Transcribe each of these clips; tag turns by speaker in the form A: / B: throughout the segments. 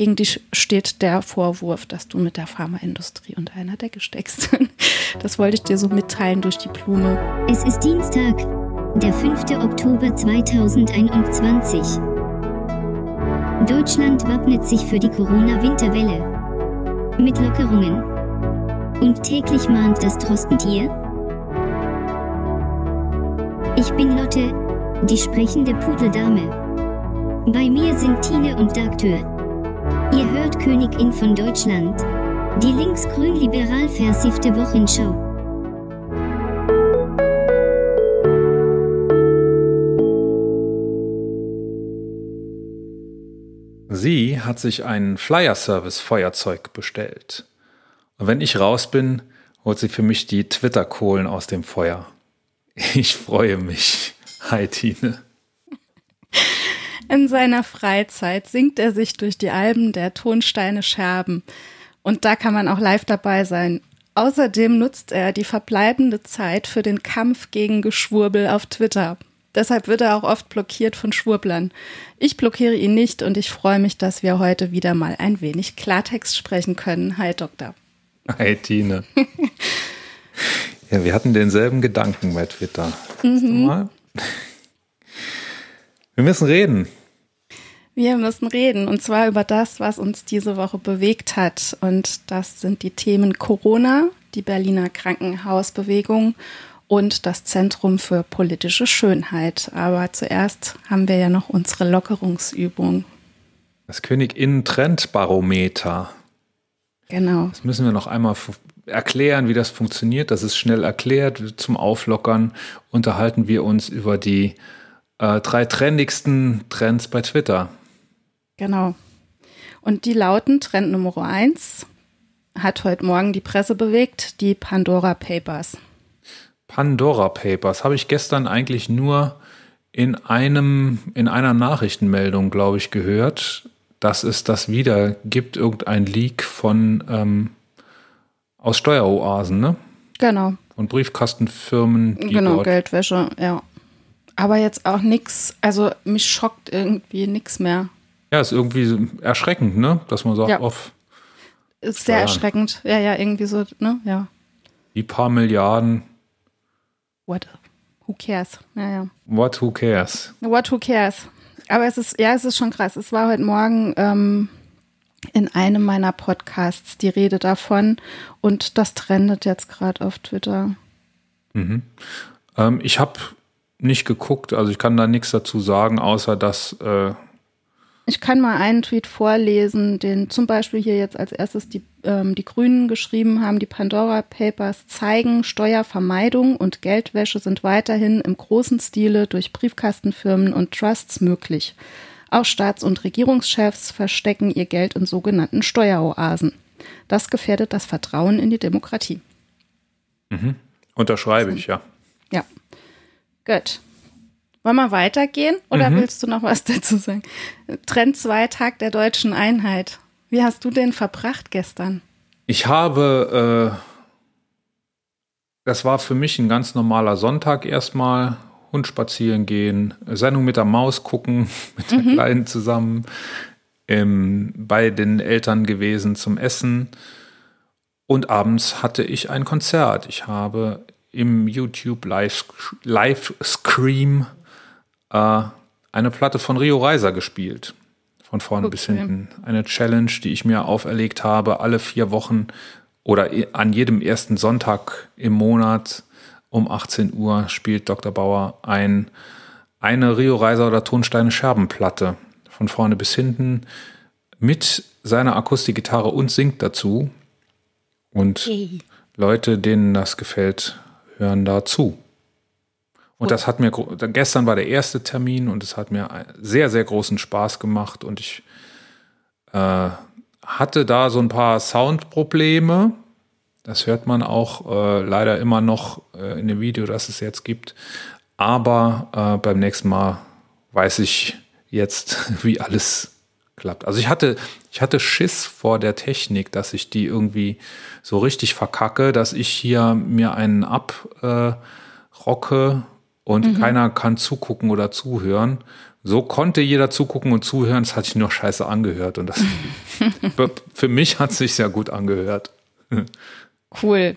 A: Gegen dich steht der Vorwurf, dass du mit der Pharmaindustrie unter einer Decke steckst. Das wollte ich dir so mitteilen durch die Blume.
B: Es ist Dienstag, der 5. Oktober 2021. Deutschland wappnet sich für die Corona-Winterwelle. Mit Lockerungen. Und täglich mahnt das Trostentier. Ich bin Lotte, die sprechende Pudeldame. Bei mir sind Tine und Dagtür. Ihr hört Königin von Deutschland. Die linksgrün-liberal versiffte Wochenschau.
C: Sie hat sich ein Flyer-Service-Feuerzeug bestellt. Und wenn ich raus bin, holt sie für mich die Twitter-Kohlen aus dem Feuer. Ich freue mich. Hi, Tine.
A: In seiner Freizeit singt er sich durch die Alben der Tonsteine Scherben. Und da kann man auch live dabei sein. Außerdem nutzt er die verbleibende Zeit für den Kampf gegen Geschwurbel auf Twitter. Deshalb wird er auch oft blockiert von Schwurblern. Ich blockiere ihn nicht und ich freue mich, dass wir heute wieder mal ein wenig Klartext sprechen können. Hi, Doktor.
C: Hi, Tine. ja, wir hatten denselben Gedanken bei Twitter. Mhm. Wir müssen reden.
A: Wir müssen reden und zwar über das, was uns diese Woche bewegt hat. Und das sind die Themen Corona, die Berliner Krankenhausbewegung und das Zentrum für politische Schönheit. Aber zuerst haben wir ja noch unsere Lockerungsübung.
C: Das Königin-Trendbarometer.
A: Genau.
C: Das müssen wir noch einmal erklären, wie das funktioniert. Das ist schnell erklärt. Zum Auflockern unterhalten wir uns über die äh, drei trendigsten Trends bei Twitter.
A: Genau. Und die lauten Trend Nummer eins hat heute Morgen die Presse bewegt, die Pandora Papers.
C: Pandora Papers habe ich gestern eigentlich nur in einem, in einer Nachrichtenmeldung, glaube ich, gehört, dass es das wieder gibt, irgendein Leak von ähm, aus Steueroasen, ne?
A: Genau.
C: Von Briefkastenfirmen.
A: Die genau, Geldwäsche, ja. Aber jetzt auch nichts, also mich schockt irgendwie nichts mehr.
C: Ja, ist irgendwie erschreckend, ne? Dass man sagt, ja. auf.
A: Ist sehr erschreckend. Ja, ja, irgendwie so, ne? Ja.
C: Die paar Milliarden.
A: What? Who cares? Ja, ja.
C: What who cares?
A: What who cares? Aber es ist, ja, es ist schon krass. Es war heute Morgen ähm, in einem meiner Podcasts die Rede davon und das trendet jetzt gerade auf Twitter.
C: Mhm. Ähm, ich habe nicht geguckt, also ich kann da nichts dazu sagen, außer dass äh,
A: ich kann mal einen Tweet vorlesen, den zum Beispiel hier jetzt als erstes die, ähm, die Grünen geschrieben haben. Die Pandora Papers zeigen, Steuervermeidung und Geldwäsche sind weiterhin im großen Stile durch Briefkastenfirmen und Trusts möglich. Auch Staats- und Regierungschefs verstecken ihr Geld in sogenannten Steueroasen. Das gefährdet das Vertrauen in die Demokratie.
C: Mhm. Unterschreibe ich, ja.
A: Ja. Gut. Wollen wir weitergehen oder mhm. willst du noch was dazu sagen? Trend 2, Tag der deutschen Einheit. Wie hast du den verbracht gestern?
C: Ich habe, äh, das war für mich ein ganz normaler Sonntag erstmal. Hund spazieren gehen, Sendung mit der Maus gucken, mit der mhm. Kleinen zusammen, ähm, bei den Eltern gewesen zum Essen. Und abends hatte ich ein Konzert. Ich habe im YouTube Live, Live Scream äh, eine Platte von Rio Reiser gespielt. Von vorne okay. bis hinten. Eine Challenge, die ich mir auferlegt habe, alle vier Wochen oder an jedem ersten Sonntag im Monat um 18 Uhr spielt Dr. Bauer ein, eine Rio Reiser oder Tonsteine Scherbenplatte. Von vorne bis hinten mit seiner Akustikgitarre und singt dazu. Und. Leute, denen das gefällt, hören dazu. Und das hat mir, gestern war der erste Termin und es hat mir sehr, sehr großen Spaß gemacht und ich äh, hatte da so ein paar Soundprobleme. Das hört man auch äh, leider immer noch äh, in dem Video, das es jetzt gibt. Aber äh, beim nächsten Mal weiß ich jetzt, wie alles klappt. Also ich hatte, ich hatte Schiss vor der Technik, dass ich die irgendwie so richtig verkacke, dass ich hier mir einen abrocke und mhm. keiner kann zugucken oder zuhören, so konnte jeder zugucken und zuhören, es hat sich nur scheiße angehört. Und das für mich hat es sich sehr gut angehört.
A: Cool.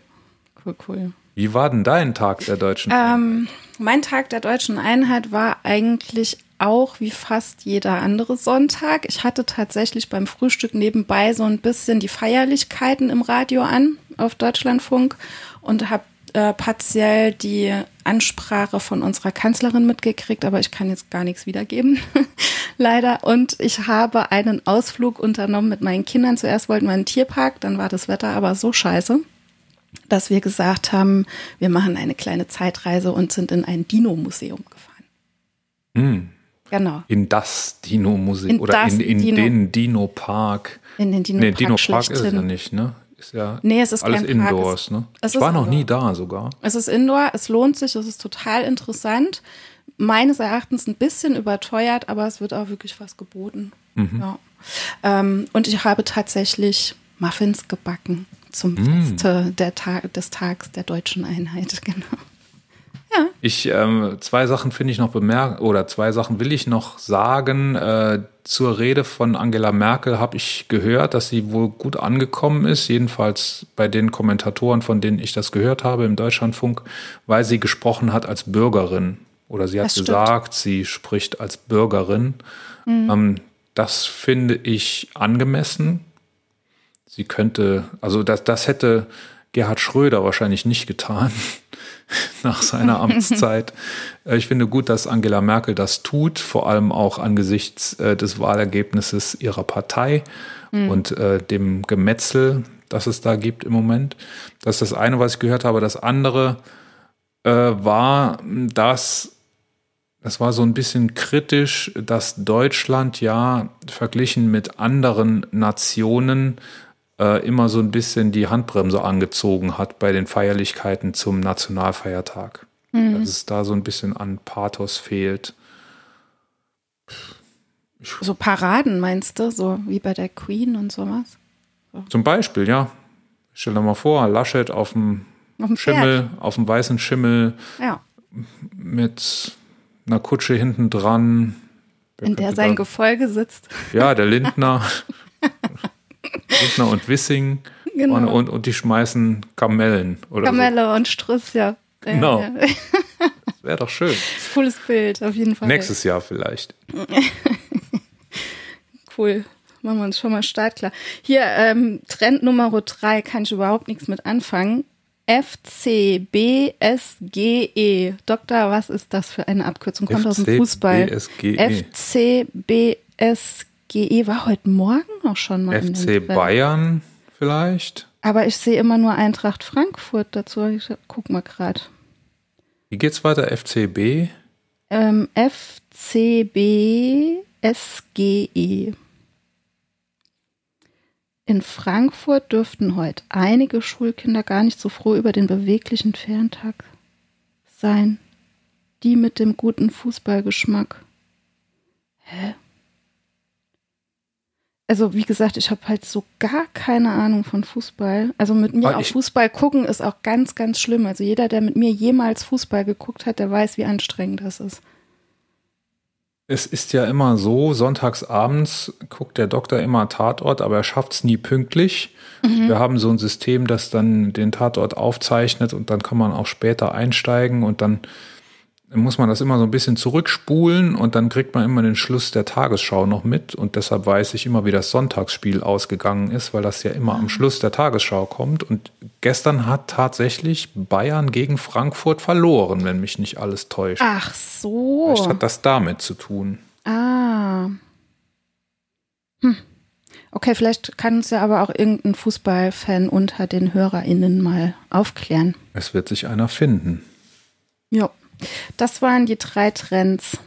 A: Cool, cool.
C: Wie war denn dein Tag der deutschen
A: ähm, Mein Tag der deutschen Einheit war eigentlich auch wie fast jeder andere Sonntag. Ich hatte tatsächlich beim Frühstück nebenbei so ein bisschen die Feierlichkeiten im Radio an auf Deutschlandfunk und habe äh, partiell die Ansprache von unserer Kanzlerin mitgekriegt, aber ich kann jetzt gar nichts wiedergeben, leider. Und ich habe einen Ausflug unternommen mit meinen Kindern. Zuerst wollten wir einen Tierpark, dann war das Wetter aber so scheiße, dass wir gesagt haben, wir machen eine kleine Zeitreise und sind in ein Dino-Museum gefahren.
C: Hm.
A: Genau.
C: In das Dino-Museum oder in, in Dino. den Dino-Park.
A: In den Dino-Park. Nee,
C: Dino-Park ist es ja nicht, ne? Ist ja
A: nee, es ist
C: alles
A: kein
C: Indoors,
A: Park.
C: ne? Es ich war noch nie da sogar.
A: Es ist Indoor, es lohnt sich, es ist total interessant. Meines Erachtens ein bisschen überteuert, aber es wird auch wirklich was geboten. Mhm. Ja. Ähm, und ich habe tatsächlich Muffins gebacken zum mhm. Feste der Tag, des Tags der deutschen Einheit, genau.
C: Ja. Ich, ähm, zwei Sachen finde ich noch bemerkt, oder zwei Sachen will ich noch sagen. Äh, zur Rede von Angela Merkel habe ich gehört, dass sie wohl gut angekommen ist, jedenfalls bei den Kommentatoren, von denen ich das gehört habe im Deutschlandfunk, weil sie gesprochen hat als Bürgerin. Oder sie hat gesagt, sie spricht als Bürgerin. Mhm. Ähm, das finde ich angemessen. Sie könnte, also das, das hätte Gerhard Schröder wahrscheinlich nicht getan nach seiner Amtszeit. Äh, ich finde gut, dass Angela Merkel das tut, vor allem auch angesichts äh, des Wahlergebnisses ihrer Partei mhm. und äh, dem Gemetzel, das es da gibt im Moment. Das ist das eine, was ich gehört habe. Das andere äh, war, dass das war so ein bisschen kritisch, dass Deutschland ja verglichen mit anderen Nationen äh, immer so ein bisschen die Handbremse angezogen hat bei den Feierlichkeiten zum Nationalfeiertag. Mhm. Dass es da so ein bisschen an Pathos fehlt.
A: so Paraden meinst du, so wie bei der Queen und sowas?
C: So. Zum Beispiel, ja. Stell dir mal vor, Laschet auf dem, auf dem Schimmel, Pferd. auf dem weißen Schimmel
A: ja.
C: mit einer Kutsche hinten dran.
A: In der sein Gefolge sitzt.
C: Ja, der Lindner. Lindner und Wissing. Genau. Und, und, und, die schmeißen Kamellen. Oder
A: Kamelle so. und Struss, ja.
C: Genau. Ja. Das wäre doch schön.
A: Cooles Bild, auf jeden Fall.
C: Nächstes Jahr vielleicht.
A: cool. Machen wir uns schon mal startklar. Hier, ähm, Trend Nummer drei kann ich überhaupt nichts mit anfangen. FCBSGE. Doktor, was ist das für eine Abkürzung? Kommt aus dem Fußball. FCBSGE. GE war heute Morgen auch schon mal.
C: FC Bayern vielleicht?
A: Aber ich sehe immer nur Eintracht Frankfurt dazu. Ich guck mal gerade.
C: Wie geht's weiter? FCB?
A: Ähm, FCB SGE. In Frankfurt dürften heute einige Schulkinder gar nicht so froh über den beweglichen Ferntag sein. Die mit dem guten Fußballgeschmack. Hä? Also wie gesagt, ich habe halt so gar keine Ahnung von Fußball. Also mit mir auf Fußball gucken ist auch ganz, ganz schlimm. Also jeder, der mit mir jemals Fußball geguckt hat, der weiß, wie anstrengend das ist.
C: Es ist ja immer so, sonntags abends guckt der Doktor immer Tatort, aber er schafft es nie pünktlich. Mhm. Wir haben so ein System, das dann den Tatort aufzeichnet und dann kann man auch später einsteigen und dann muss man das immer so ein bisschen zurückspulen und dann kriegt man immer den Schluss der Tagesschau noch mit und deshalb weiß ich immer, wie das Sonntagsspiel ausgegangen ist, weil das ja immer am Schluss der Tagesschau kommt und gestern hat tatsächlich Bayern gegen Frankfurt verloren, wenn mich nicht alles täuscht.
A: Ach so.
C: Vielleicht hat das damit zu tun.
A: Ah. Hm. Okay, vielleicht kann uns ja aber auch irgendein Fußballfan unter den HörerInnen mal aufklären.
C: Es wird sich einer finden.
A: Ja. Das waren die drei Trends.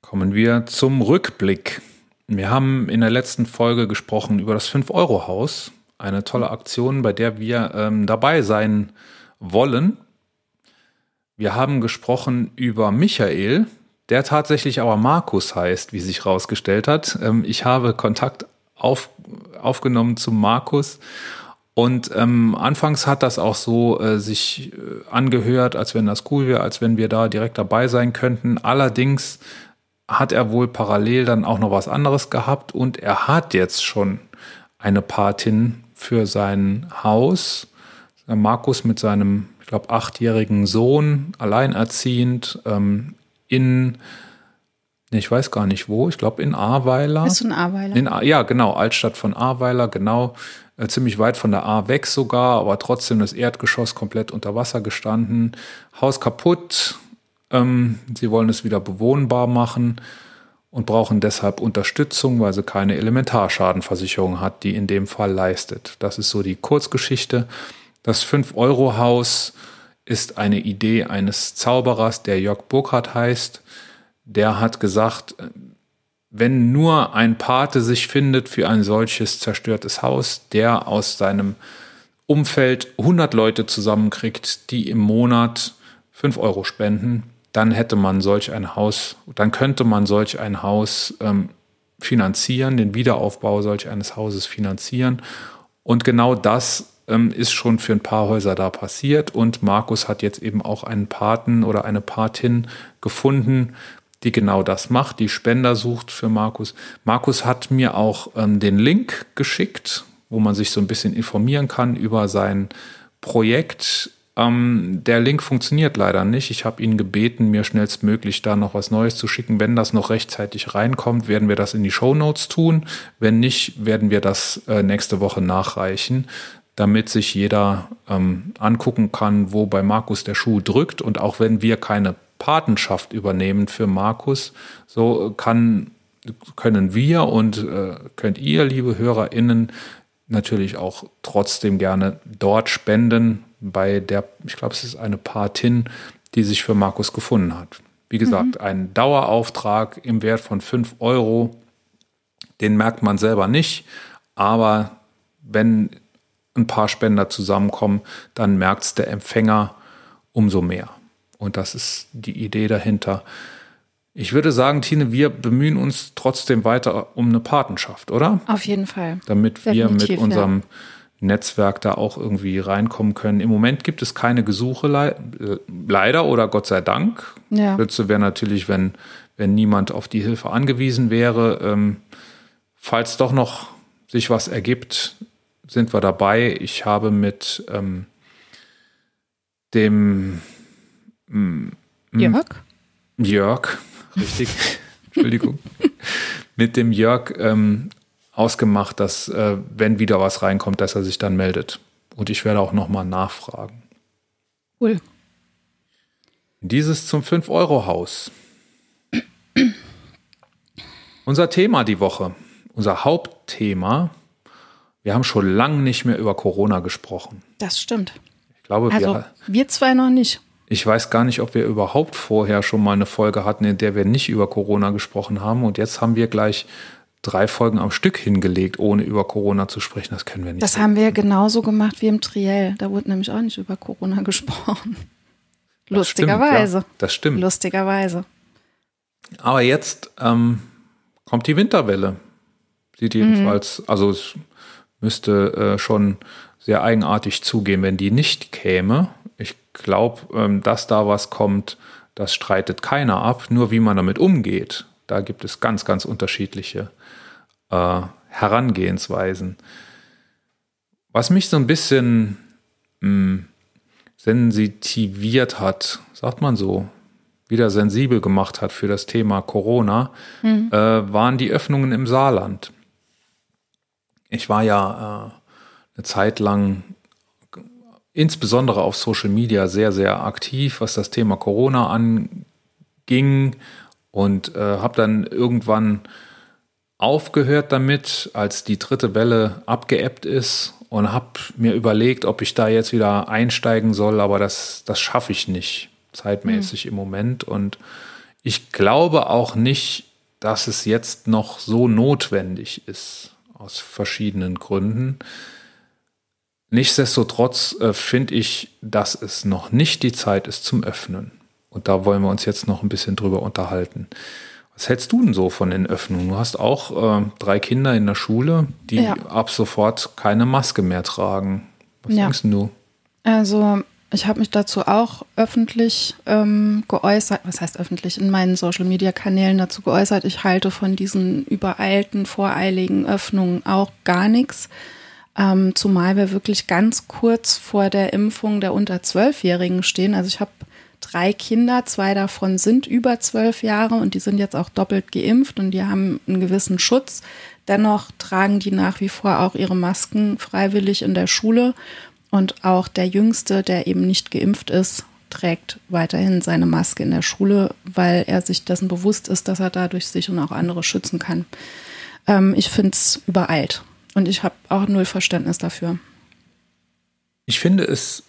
C: Kommen wir zum Rückblick. Wir haben in der letzten Folge gesprochen über das 5-Euro-Haus. Eine tolle Aktion, bei der wir ähm, dabei sein wollen. Wir haben gesprochen über Michael, der tatsächlich aber Markus heißt, wie sich herausgestellt hat. Ähm, ich habe Kontakt auf, aufgenommen zu Markus und ähm, anfangs hat das auch so äh, sich äh, angehört, als wenn das cool wäre, als wenn wir da direkt dabei sein könnten. Allerdings hat er wohl parallel dann auch noch was anderes gehabt und er hat jetzt schon eine Patin für sein Haus. Markus mit seinem, ich glaube, achtjährigen Sohn, alleinerziehend, ähm, in, ich weiß gar nicht wo, ich glaube in Ahrweiler.
A: Bist du in Ahrweiler?
C: In, ja, genau, Altstadt von Ahrweiler, genau. Äh, ziemlich weit von der A weg sogar, aber trotzdem das Erdgeschoss komplett unter Wasser gestanden. Haus kaputt. Ähm, sie wollen es wieder bewohnbar machen und brauchen deshalb Unterstützung, weil sie keine Elementarschadenversicherung hat, die in dem Fall leistet. Das ist so die Kurzgeschichte. Das 5-Euro-Haus ist eine Idee eines Zauberers, der Jörg Burkhardt heißt. Der hat gesagt, wenn nur ein Pate sich findet für ein solches zerstörtes Haus, der aus seinem Umfeld 100 Leute zusammenkriegt, die im Monat 5 Euro spenden, dann hätte man solch ein Haus, dann könnte man solch ein Haus ähm, finanzieren, den Wiederaufbau solch eines Hauses finanzieren. Und genau das ähm, ist schon für ein paar Häuser da passiert. Und Markus hat jetzt eben auch einen Paten oder eine Patin gefunden, die genau das macht, die Spender sucht für Markus. Markus hat mir auch ähm, den Link geschickt, wo man sich so ein bisschen informieren kann über sein Projekt. Ähm, der Link funktioniert leider nicht. Ich habe ihn gebeten, mir schnellstmöglich da noch was Neues zu schicken. Wenn das noch rechtzeitig reinkommt, werden wir das in die Show Notes tun. Wenn nicht, werden wir das äh, nächste Woche nachreichen damit sich jeder ähm, angucken kann, wo bei Markus der Schuh drückt. Und auch wenn wir keine Patenschaft übernehmen für Markus. So kann, können wir und äh, könnt ihr, liebe HörerInnen, natürlich auch trotzdem gerne dort spenden, bei der, ich glaube, es ist eine Patin, die sich für Markus gefunden hat. Wie gesagt, mhm. ein Dauerauftrag im Wert von 5 Euro, den merkt man selber nicht, aber wenn ein paar Spender zusammenkommen, dann merkt es der Empfänger umso mehr. Und das ist die Idee dahinter. Ich würde sagen, Tine, wir bemühen uns trotzdem weiter um eine Patenschaft, oder?
A: Auf jeden Fall.
C: Damit Definitiv, wir mit unserem ja. Netzwerk da auch irgendwie reinkommen können. Im Moment gibt es keine Gesuche, le leider oder Gott sei Dank. Ja. Schütze wäre natürlich, wenn, wenn niemand auf die Hilfe angewiesen wäre. Ähm, falls doch noch sich was ergibt, sind wir dabei. Ich habe mit ähm, dem
A: Mm, mm. Jörg?
C: Jörg, richtig. Entschuldigung. Mit dem Jörg ähm, ausgemacht, dass äh, wenn wieder was reinkommt, dass er sich dann meldet. Und ich werde auch nochmal nachfragen.
A: Cool.
C: Dieses zum 5-Euro-Haus. unser Thema die Woche, unser Hauptthema. Wir haben schon lange nicht mehr über Corona gesprochen.
A: Das stimmt.
C: Ich glaube,
A: also, wir, wir zwei noch nicht.
C: Ich weiß gar nicht, ob wir überhaupt vorher schon mal eine Folge hatten, in der wir nicht über Corona gesprochen haben. Und jetzt haben wir gleich drei Folgen am Stück hingelegt, ohne über Corona zu sprechen. Das können wir nicht.
A: Das haben wir genauso gemacht wie im Triell. Da wurde nämlich auch nicht über Corona gesprochen. Lustigerweise.
C: Ja, das stimmt.
A: Lustigerweise.
C: Aber jetzt ähm, kommt die Winterwelle. Sieht jedenfalls, mhm. also es müsste äh, schon sehr eigenartig zugehen, wenn die nicht käme glaube, ähm, dass da was kommt, das streitet keiner ab. Nur wie man damit umgeht, da gibt es ganz, ganz unterschiedliche äh, Herangehensweisen. Was mich so ein bisschen mh, hm, sensitiviert hat, sagt man so, wieder sensibel gemacht hat für das Thema Corona, mhm. äh, waren die Öffnungen im Saarland. Ich war ja äh, eine Zeit lang insbesondere auf Social Media sehr, sehr aktiv, was das Thema Corona anging und äh, habe dann irgendwann aufgehört damit, als die dritte Welle abgeebbt ist und habe mir überlegt, ob ich da jetzt wieder einsteigen soll, aber das, das schaffe ich nicht zeitmäßig mhm. im Moment und ich glaube auch nicht, dass es jetzt noch so notwendig ist, aus verschiedenen Gründen. Nichtsdestotrotz äh, finde ich, dass es noch nicht die Zeit ist zum Öffnen. Und da wollen wir uns jetzt noch ein bisschen drüber unterhalten. Was hältst du denn so von den Öffnungen? Du hast auch äh, drei Kinder in der Schule, die ja. ab sofort keine Maske mehr tragen. Was ja. denkst du?
A: Also ich habe mich dazu auch öffentlich ähm, geäußert, was heißt öffentlich, in meinen Social-Media-Kanälen dazu geäußert. Ich halte von diesen übereilten, voreiligen Öffnungen auch gar nichts. Ähm, zumal wir wirklich ganz kurz vor der Impfung der unter Zwölfjährigen stehen. Also ich habe drei Kinder, zwei davon sind über zwölf Jahre und die sind jetzt auch doppelt geimpft und die haben einen gewissen Schutz. Dennoch tragen die nach wie vor auch ihre Masken freiwillig in der Schule. Und auch der Jüngste, der eben nicht geimpft ist, trägt weiterhin seine Maske in der Schule, weil er sich dessen bewusst ist, dass er dadurch sich und auch andere schützen kann. Ähm, ich finde es übereilt und ich habe auch null Verständnis dafür.
C: Ich finde, es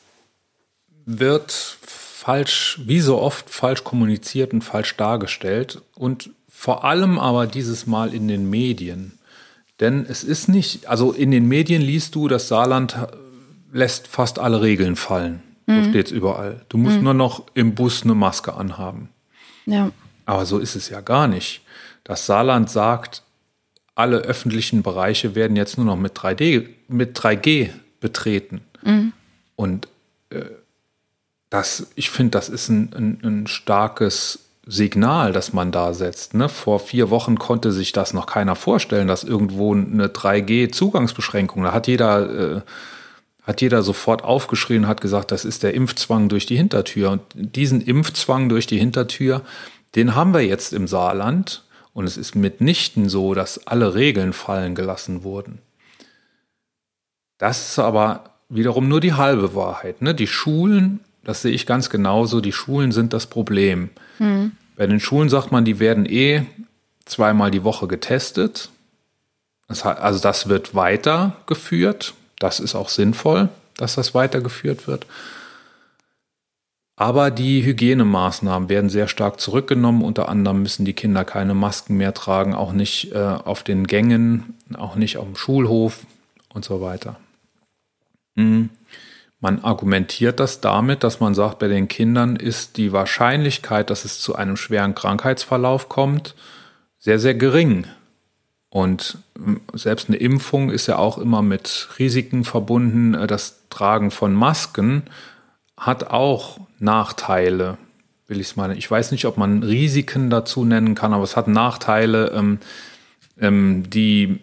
C: wird falsch, wie so oft, falsch kommuniziert und falsch dargestellt und vor allem aber dieses Mal in den Medien. Denn es ist nicht, also in den Medien liest du, dass Saarland lässt fast alle Regeln fallen. Mhm. So steht es überall. Du musst mhm. nur noch im Bus eine Maske anhaben.
A: Ja.
C: Aber so ist es ja gar nicht. Das Saarland sagt, alle öffentlichen Bereiche werden jetzt nur noch mit 3D, mit 3G betreten. Mhm. Und äh, das, ich finde, das ist ein, ein, ein, starkes Signal, das man da setzt. Ne? Vor vier Wochen konnte sich das noch keiner vorstellen, dass irgendwo eine 3G-Zugangsbeschränkung, da hat jeder äh, hat jeder sofort aufgeschrien, hat gesagt, das ist der Impfzwang durch die Hintertür. Und diesen Impfzwang durch die Hintertür, den haben wir jetzt im Saarland. Und es ist mitnichten so, dass alle Regeln fallen gelassen wurden. Das ist aber wiederum nur die halbe Wahrheit. Ne? Die Schulen, das sehe ich ganz genauso, die Schulen sind das Problem. Mhm. Bei den Schulen sagt man, die werden eh zweimal die Woche getestet. Das, also das wird weitergeführt. Das ist auch sinnvoll, dass das weitergeführt wird. Aber die Hygienemaßnahmen werden sehr stark zurückgenommen. Unter anderem müssen die Kinder keine Masken mehr tragen, auch nicht äh, auf den Gängen, auch nicht auf dem Schulhof und so weiter. Mhm. Man argumentiert das damit, dass man sagt, bei den Kindern ist die Wahrscheinlichkeit, dass es zu einem schweren Krankheitsverlauf kommt, sehr, sehr gering. Und ähm, selbst eine Impfung ist ja auch immer mit Risiken verbunden. Äh, das Tragen von Masken hat auch Nachteile, will ich es mal. Ich weiß nicht, ob man Risiken dazu nennen kann, aber es hat Nachteile, ähm, ähm, die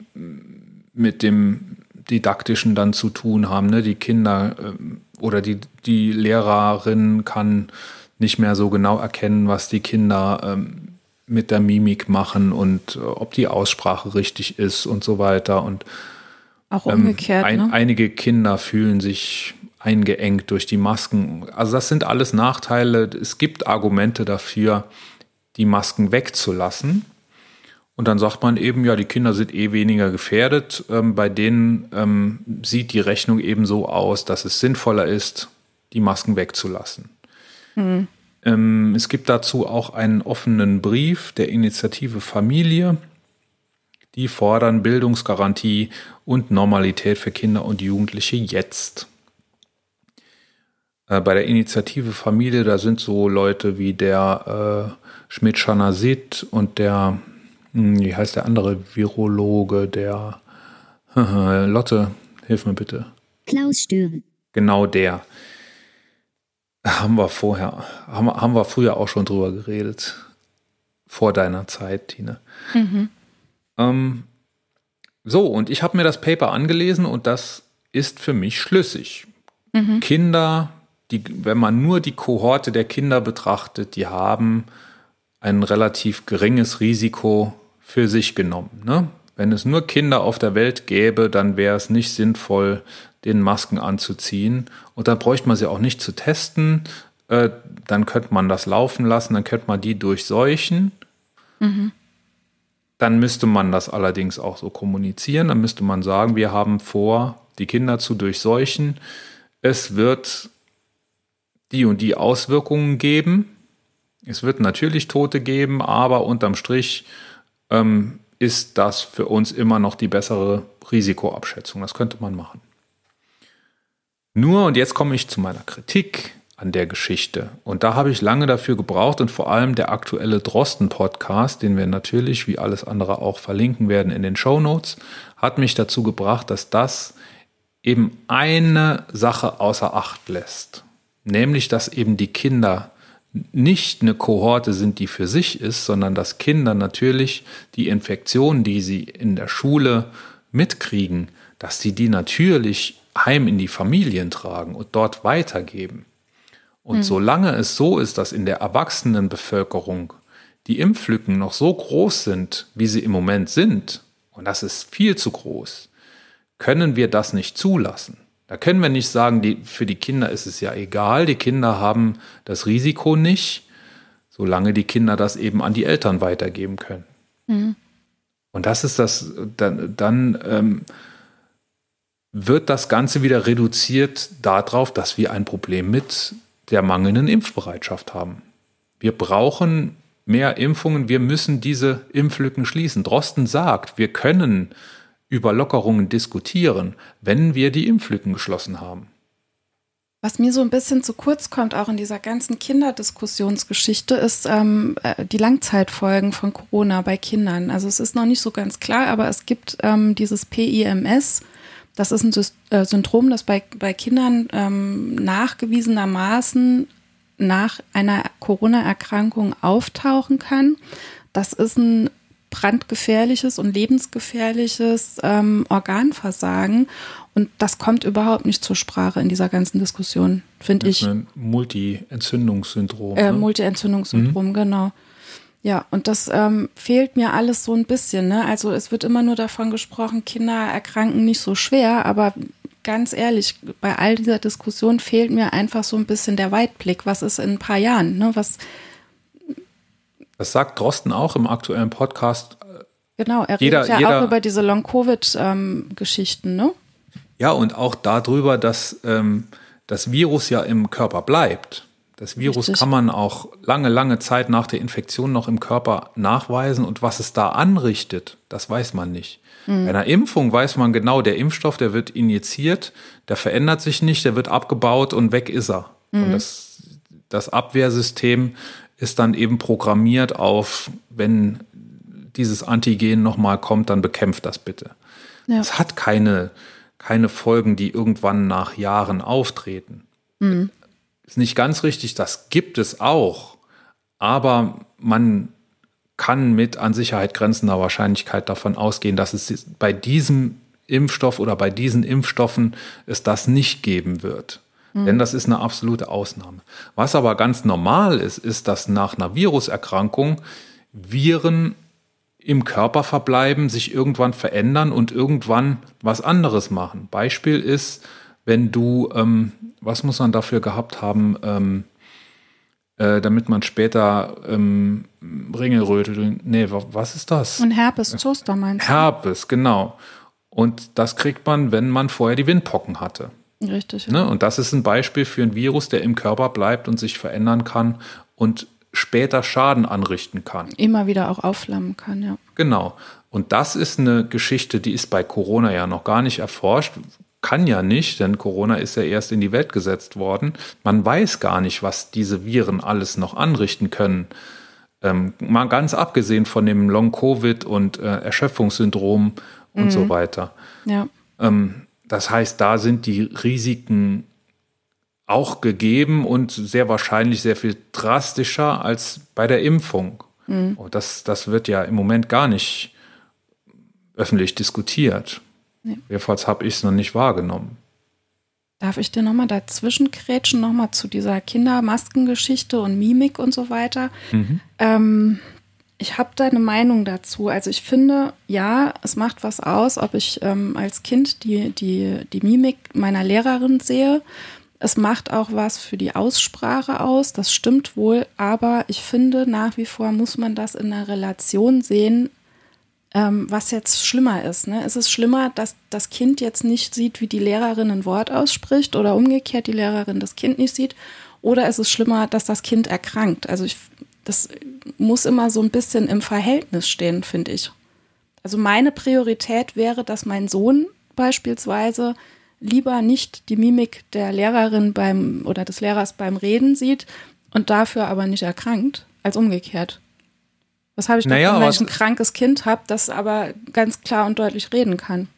C: mit dem Didaktischen dann zu tun haben. Ne? Die Kinder ähm, oder die, die Lehrerin kann nicht mehr so genau erkennen, was die Kinder ähm, mit der Mimik machen und äh, ob die Aussprache richtig ist und so weiter. Und
A: auch ähm, umgekehrt. Ein,
C: ne? Einige Kinder fühlen sich eingeengt durch die Masken. Also das sind alles Nachteile. Es gibt Argumente dafür, die Masken wegzulassen. Und dann sagt man eben, ja, die Kinder sind eh weniger gefährdet. Ähm, bei denen ähm, sieht die Rechnung eben so aus, dass es sinnvoller ist, die Masken wegzulassen. Mhm. Ähm, es gibt dazu auch einen offenen Brief der Initiative Familie. Die fordern Bildungsgarantie und Normalität für Kinder und Jugendliche jetzt. Äh, bei der Initiative Familie, da sind so Leute wie der äh, Schmidt-Schanasit und der, hm, wie heißt der andere Virologe, der Lotte, hilf mir bitte.
B: Klaus Stürm.
C: Genau der. Haben wir vorher, haben, haben wir früher auch schon drüber geredet. Vor deiner Zeit, Tine. Mhm. Ähm, so, und ich habe mir das Paper angelesen und das ist für mich schlüssig. Mhm. Kinder, die, wenn man nur die Kohorte der Kinder betrachtet, die haben ein relativ geringes Risiko für sich genommen. Ne? Wenn es nur Kinder auf der Welt gäbe, dann wäre es nicht sinnvoll, den Masken anzuziehen. Und dann bräuchte man sie auch nicht zu testen. Äh, dann könnte man das laufen lassen, dann könnte man die durchseuchen. Mhm. Dann müsste man das allerdings auch so kommunizieren. Dann müsste man sagen, wir haben vor, die Kinder zu durchseuchen. Es wird die und die Auswirkungen geben. Es wird natürlich Tote geben, aber unterm Strich ähm, ist das für uns immer noch die bessere Risikoabschätzung. Das könnte man machen. Nur, und jetzt komme ich zu meiner Kritik an der Geschichte. Und da habe ich lange dafür gebraucht und vor allem der aktuelle Drosten-Podcast, den wir natürlich wie alles andere auch verlinken werden in den Show Notes, hat mich dazu gebracht, dass das eben eine Sache außer Acht lässt. Nämlich dass eben die Kinder nicht eine Kohorte sind, die für sich ist, sondern dass Kinder natürlich die Infektionen, die sie in der Schule mitkriegen, dass sie die natürlich heim in die Familien tragen und dort weitergeben. Und mhm. solange es so ist, dass in der Erwachsenenbevölkerung die Impflücken noch so groß sind, wie sie im Moment sind, und das ist viel zu groß, können wir das nicht zulassen. Da können wir nicht sagen, die, für die Kinder ist es ja egal, die Kinder haben das Risiko nicht, solange die Kinder das eben an die Eltern weitergeben können. Mhm. Und das ist das, dann, dann ähm, wird das Ganze wieder reduziert darauf, dass wir ein Problem mit der mangelnden Impfbereitschaft haben. Wir brauchen mehr Impfungen, wir müssen diese Impflücken schließen. Drosten sagt, wir können über Lockerungen diskutieren, wenn wir die Impflücken geschlossen haben.
A: Was mir so ein bisschen zu kurz kommt, auch in dieser ganzen Kinderdiskussionsgeschichte, ist ähm, äh, die Langzeitfolgen von Corona bei Kindern. Also es ist noch nicht so ganz klar, aber es gibt ähm, dieses PIMS. Das ist ein Sy äh, Syndrom, das bei, bei Kindern ähm, nachgewiesenermaßen nach einer Corona-Erkrankung auftauchen kann. Das ist ein brandgefährliches und lebensgefährliches ähm, Organversagen. Und das kommt überhaupt nicht zur Sprache in dieser ganzen Diskussion, finde ich.
C: Ein Multi-Entzündungssyndrom.
A: Äh, ne? Multi-Entzündungssyndrom, mhm. genau. Ja, und das ähm, fehlt mir alles so ein bisschen. Ne? Also es wird immer nur davon gesprochen, Kinder erkranken nicht so schwer, aber ganz ehrlich, bei all dieser Diskussion fehlt mir einfach so ein bisschen der Weitblick. Was ist in ein paar Jahren? Ne? Was,
C: das sagt Drosten auch im aktuellen Podcast.
A: Genau, er jeder, redet ja jeder, auch über diese Long-Covid-Geschichten, ähm, ne?
C: Ja, und auch darüber, dass ähm, das Virus ja im Körper bleibt. Das Virus Richtig. kann man auch lange, lange Zeit nach der Infektion noch im Körper nachweisen. Und was es da anrichtet, das weiß man nicht. Mhm. Bei einer Impfung weiß man genau, der Impfstoff, der wird injiziert, der verändert sich nicht, der wird abgebaut und weg ist er. Mhm. Und das, das Abwehrsystem ist dann eben programmiert auf, wenn dieses Antigen nochmal kommt, dann bekämpft das bitte. Ja. Es hat keine, keine Folgen, die irgendwann nach Jahren auftreten. Mhm. Ist nicht ganz richtig, das gibt es auch. Aber man kann mit an Sicherheit grenzender Wahrscheinlichkeit davon ausgehen, dass es bei diesem Impfstoff oder bei diesen Impfstoffen es das nicht geben wird. Mhm. Denn das ist eine absolute Ausnahme. Was aber ganz normal ist, ist, dass nach einer Viruserkrankung Viren im Körper verbleiben, sich irgendwann verändern und irgendwann was anderes machen. Beispiel ist, wenn du, ähm, was muss man dafür gehabt haben, ähm, äh, damit man später ähm, Ringelröte, nee, was ist das?
A: Ein Herpes Zoster meinst
C: du? Herpes, genau. Und das kriegt man, wenn man vorher die Windpocken hatte.
A: Richtig.
C: Ne? Und das ist ein Beispiel für ein Virus, der im Körper bleibt und sich verändern kann und später Schaden anrichten kann.
A: Immer wieder auch aufflammen kann, ja.
C: Genau. Und das ist eine Geschichte, die ist bei Corona ja noch gar nicht erforscht. Kann ja nicht, denn Corona ist ja erst in die Welt gesetzt worden. Man weiß gar nicht, was diese Viren alles noch anrichten können. Ähm, mal ganz abgesehen von dem Long-Covid und äh, Erschöpfungssyndrom und mhm. so weiter.
A: Ja.
C: Ähm, das heißt, da sind die Risiken auch gegeben und sehr wahrscheinlich sehr viel drastischer als bei der Impfung. Mhm. Und das, das wird ja im Moment gar nicht öffentlich diskutiert. Nee. Jedenfalls habe ich es noch nicht wahrgenommen.
A: Darf ich dir nochmal dazwischen krätschen, nochmal zu dieser Kindermaskengeschichte und Mimik und so weiter? Mhm. Ähm, ich habe da eine Meinung dazu. Also ich finde, ja, es macht was aus, ob ich ähm, als Kind die, die, die Mimik meiner Lehrerin sehe. Es macht auch was für die Aussprache aus, das stimmt wohl, aber ich finde, nach wie vor muss man das in einer Relation sehen, ähm, was jetzt schlimmer ist. Ne? Ist es schlimmer, dass das Kind jetzt nicht sieht, wie die Lehrerin ein Wort ausspricht oder umgekehrt die Lehrerin das Kind nicht sieht? Oder ist es schlimmer, dass das Kind erkrankt? Also ich das muss immer so ein bisschen im Verhältnis stehen, finde ich. Also meine Priorität wäre, dass mein Sohn beispielsweise lieber nicht die Mimik der Lehrerin beim oder des Lehrers beim Reden sieht und dafür aber nicht erkrankt, als umgekehrt. Was habe ich naja, davon, wenn ich ein krankes Kind habe, das aber ganz klar und deutlich reden kann?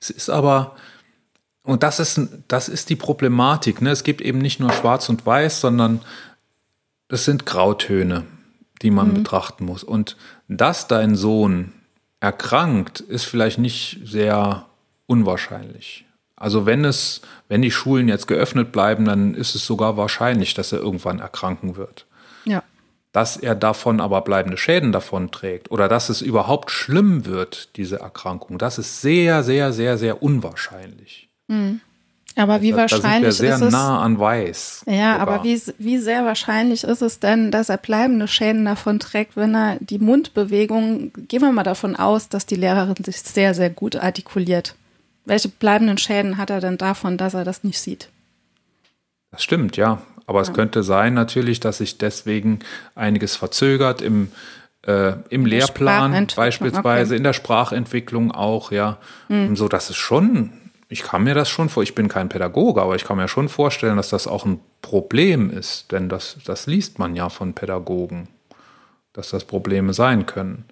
C: Es ist aber, und das ist, das ist die Problematik. Ne? Es gibt eben nicht nur Schwarz und Weiß, sondern das sind Grautöne, die man mhm. betrachten muss. Und dass dein Sohn erkrankt, ist vielleicht nicht sehr unwahrscheinlich. Also wenn es, wenn die Schulen jetzt geöffnet bleiben, dann ist es sogar wahrscheinlich, dass er irgendwann erkranken wird.
A: Ja.
C: Dass er davon aber bleibende Schäden davon trägt oder dass es überhaupt schlimm wird, diese Erkrankung, das ist sehr, sehr, sehr, sehr unwahrscheinlich.
A: Mhm. Aber wie da, wahrscheinlich da
C: sind wir
A: sehr ist
C: nah an weiß.
A: Ja, sogar. aber wie, wie sehr wahrscheinlich ist es denn, dass er bleibende Schäden davon trägt, wenn er die Mundbewegung, gehen wir mal davon aus, dass die Lehrerin sich sehr, sehr gut artikuliert. Welche bleibenden Schäden hat er denn davon, dass er das nicht sieht?
C: Das stimmt, ja. Aber ja. es könnte sein natürlich, dass sich deswegen einiges verzögert im, äh, im Lehrplan beispielsweise, okay. in der Sprachentwicklung auch, ja. Mhm. So dass es schon ich kann mir das schon vor, ich bin kein Pädagoge, aber ich kann mir schon vorstellen, dass das auch ein Problem ist, denn das, das liest man ja von Pädagogen, dass das Probleme sein können.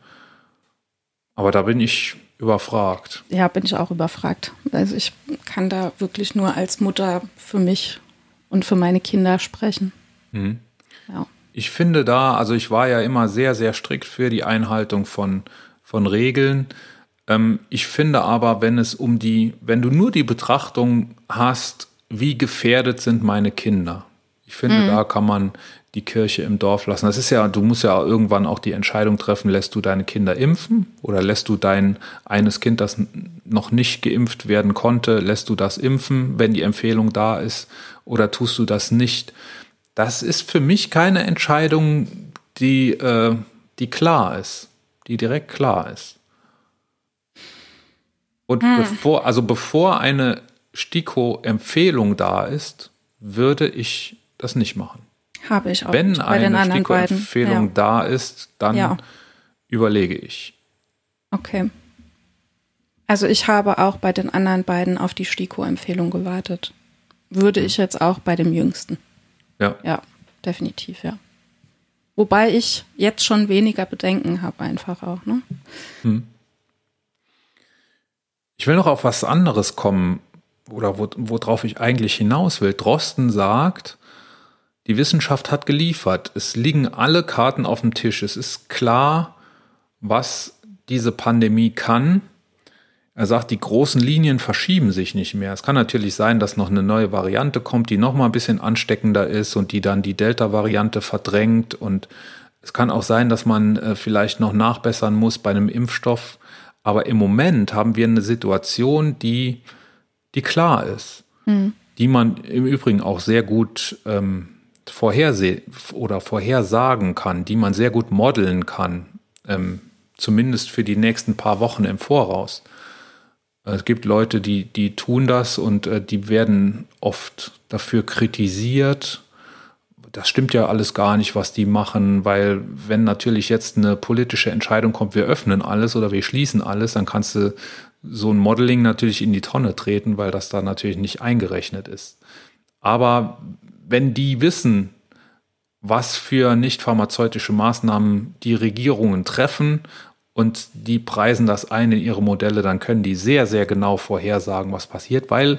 C: Aber da bin ich überfragt.
A: Ja, bin ich auch überfragt. Also ich kann da wirklich nur als Mutter für mich und für meine Kinder sprechen.
C: Mhm. Ja. Ich finde da, also ich war ja immer sehr, sehr strikt für die Einhaltung von, von Regeln. Ähm, ich finde aber, wenn es um die, wenn du nur die Betrachtung hast, wie gefährdet sind meine Kinder, ich finde, mhm. da kann man die Kirche im Dorf lassen. Das ist ja, du musst ja irgendwann auch die Entscheidung treffen, lässt du deine Kinder impfen oder lässt du dein eines Kind, das noch nicht geimpft werden konnte, lässt du das impfen, wenn die Empfehlung da ist oder tust du das nicht? Das ist für mich keine Entscheidung, die, äh, die klar ist, die direkt klar ist. Und hm. bevor, also bevor eine STIKO-Empfehlung da ist, würde ich das nicht machen.
A: Habe ich auch.
C: Wenn nicht. eine STIKO-Empfehlung ja. da ist, dann ja. überlege ich.
A: Okay. Also ich habe auch bei den anderen beiden auf die STIKO-Empfehlung gewartet. Würde ich jetzt auch bei dem Jüngsten.
C: Ja.
A: Ja, definitiv, ja. Wobei ich jetzt schon weniger Bedenken habe, einfach auch, ne? Hm.
C: Ich will noch auf was anderes kommen oder wo, worauf ich eigentlich hinaus will. Drosten sagt, die Wissenschaft hat geliefert. Es liegen alle Karten auf dem Tisch. Es ist klar, was diese Pandemie kann. Er sagt, die großen Linien verschieben sich nicht mehr. Es kann natürlich sein, dass noch eine neue Variante kommt, die noch mal ein bisschen ansteckender ist und die dann die Delta-Variante verdrängt. Und es kann auch sein, dass man äh, vielleicht noch nachbessern muss bei einem Impfstoff. Aber im Moment haben wir eine Situation, die, die klar ist, mhm. die man im Übrigen auch sehr gut ähm, vorhersehen oder vorhersagen kann, die man sehr gut modeln kann, ähm, zumindest für die nächsten paar Wochen im Voraus. Es gibt Leute, die, die tun das und äh, die werden oft dafür kritisiert das stimmt ja alles gar nicht, was die machen, weil wenn natürlich jetzt eine politische Entscheidung kommt, wir öffnen alles oder wir schließen alles, dann kannst du so ein Modeling natürlich in die Tonne treten, weil das da natürlich nicht eingerechnet ist. Aber wenn die wissen, was für nicht pharmazeutische Maßnahmen die Regierungen treffen und die preisen das ein in ihre Modelle, dann können die sehr, sehr genau vorhersagen, was passiert, weil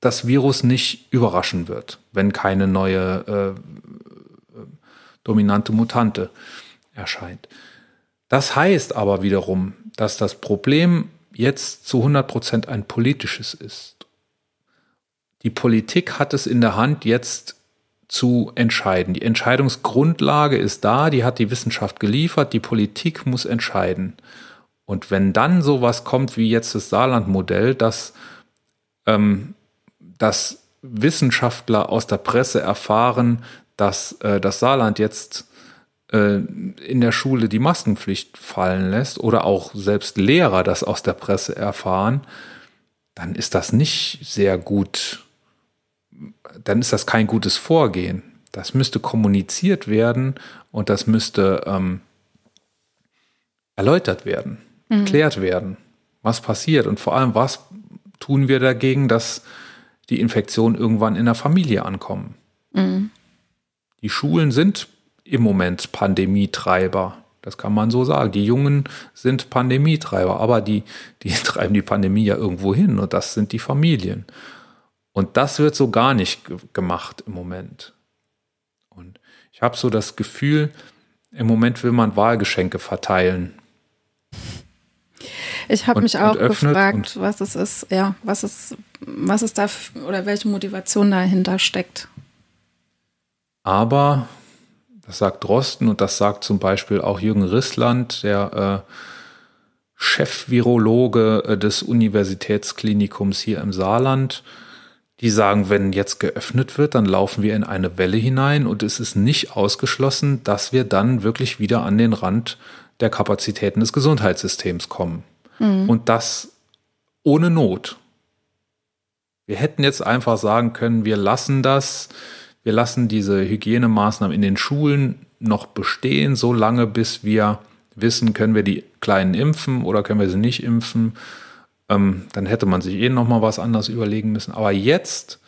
C: das Virus nicht überraschen wird, wenn keine neue äh, dominante Mutante erscheint. Das heißt aber wiederum, dass das Problem jetzt zu 100 Prozent ein politisches ist. Die Politik hat es in der Hand, jetzt zu entscheiden. Die Entscheidungsgrundlage ist da, die hat die Wissenschaft geliefert, die Politik muss entscheiden. Und wenn dann sowas kommt wie jetzt das Saarland-Modell, das ähm, dass Wissenschaftler aus der Presse erfahren, dass äh, das Saarland jetzt äh, in der Schule die Maskenpflicht fallen lässt oder auch selbst Lehrer das aus der Presse erfahren, dann ist das nicht sehr gut, dann ist das kein gutes Vorgehen. Das müsste kommuniziert werden und das müsste ähm, erläutert werden, mhm. erklärt werden, was passiert und vor allem, was tun wir dagegen, dass die Infektion irgendwann in der Familie ankommen. Mhm. Die Schulen sind im Moment Pandemietreiber. Das kann man so sagen. Die Jungen sind Pandemietreiber, aber die, die treiben die Pandemie ja irgendwo hin und das sind die Familien. Und das wird so gar nicht gemacht im Moment. Und ich habe so das Gefühl, im Moment will man Wahlgeschenke verteilen.
A: Ich habe mich auch gefragt, was es ist, ja, was es, was es da oder welche Motivation dahinter steckt.
C: Aber, das sagt Drosten und das sagt zum Beispiel auch Jürgen Rissland, der äh, Chefvirologe äh, des Universitätsklinikums hier im Saarland, die sagen, wenn jetzt geöffnet wird, dann laufen wir in eine Welle hinein und es ist nicht ausgeschlossen, dass wir dann wirklich wieder an den Rand der Kapazitäten des Gesundheitssystems kommen. Mhm. Und das ohne Not. Wir hätten jetzt einfach sagen können, wir lassen das, wir lassen diese Hygienemaßnahmen in den Schulen noch bestehen, so lange bis wir wissen, können wir die Kleinen impfen oder können wir sie nicht impfen. Ähm, dann hätte man sich eh noch mal was anderes überlegen müssen. Aber jetzt,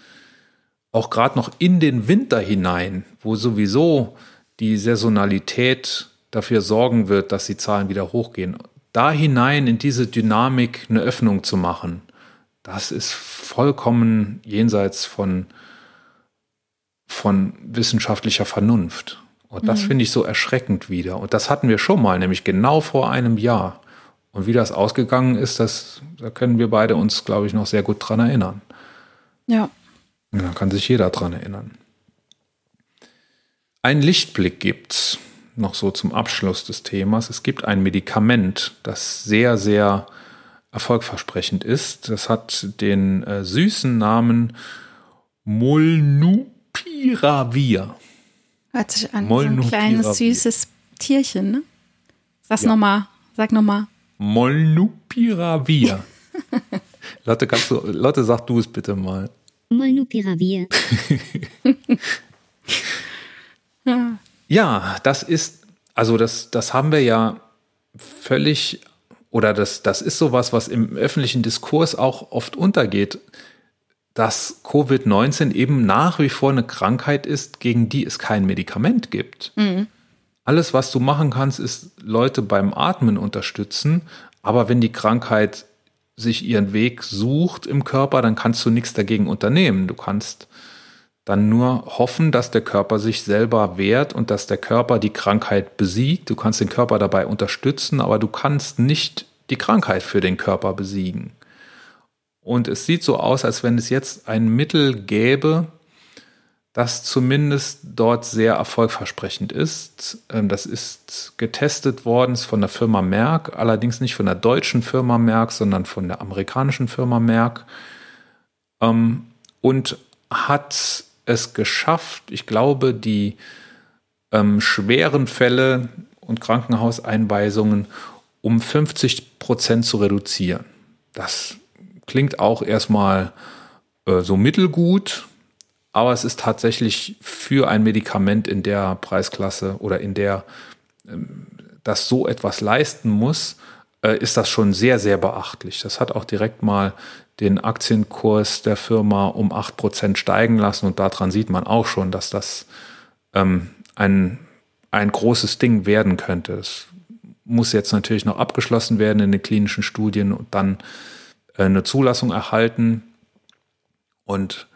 C: auch gerade noch in den Winter hinein, wo sowieso die Saisonalität dafür sorgen wird, dass die Zahlen wieder hochgehen, da hinein in diese Dynamik eine Öffnung zu machen, das ist vollkommen jenseits von, von wissenschaftlicher Vernunft. Und das mhm. finde ich so erschreckend wieder. Und das hatten wir schon mal, nämlich genau vor einem Jahr. Und wie das ausgegangen ist, das, da können wir beide uns, glaube ich, noch sehr gut dran erinnern.
A: Ja.
C: Und dann kann sich jeder dran erinnern. Ein Lichtblick gibt's noch so zum Abschluss des Themas. Es gibt ein Medikament, das sehr, sehr erfolgversprechend ist. Das hat den äh, süßen Namen Molnupiravir.
A: Hört sich an, so ein kleines süßes Tierchen, ne? Sag's ja. nochmal, sag nochmal.
C: Molnupiravir. Lotte, kannst du, Lotte, sag du es bitte mal.
B: Molnupiravir.
C: Ja, das ist, also das, das haben wir ja völlig, oder das, das ist sowas, was im öffentlichen Diskurs auch oft untergeht, dass Covid-19 eben nach wie vor eine Krankheit ist, gegen die es kein Medikament gibt. Mhm. Alles, was du machen kannst, ist Leute beim Atmen unterstützen, aber wenn die Krankheit sich ihren Weg sucht im Körper, dann kannst du nichts dagegen unternehmen. Du kannst dann nur hoffen, dass der Körper sich selber wehrt und dass der Körper die Krankheit besiegt. Du kannst den Körper dabei unterstützen, aber du kannst nicht die Krankheit für den Körper besiegen. Und es sieht so aus, als wenn es jetzt ein Mittel gäbe, das zumindest dort sehr erfolgversprechend ist. Ähm, das ist getestet worden von der Firma Merck, allerdings nicht von der deutschen Firma Merck, sondern von der amerikanischen Firma Merck. Ähm, und hat es geschafft, ich glaube, die ähm, schweren Fälle und Krankenhauseinweisungen um 50 Prozent zu reduzieren. Das klingt auch erstmal äh, so mittelgut, aber es ist tatsächlich für ein Medikament in der Preisklasse oder in der ähm, das so etwas leisten muss, äh, ist das schon sehr, sehr beachtlich. Das hat auch direkt mal den Aktienkurs der Firma um 8% steigen lassen. Und daran sieht man auch schon, dass das ähm, ein, ein großes Ding werden könnte. Es muss jetzt natürlich noch abgeschlossen werden in den klinischen Studien und dann äh, eine Zulassung erhalten. Und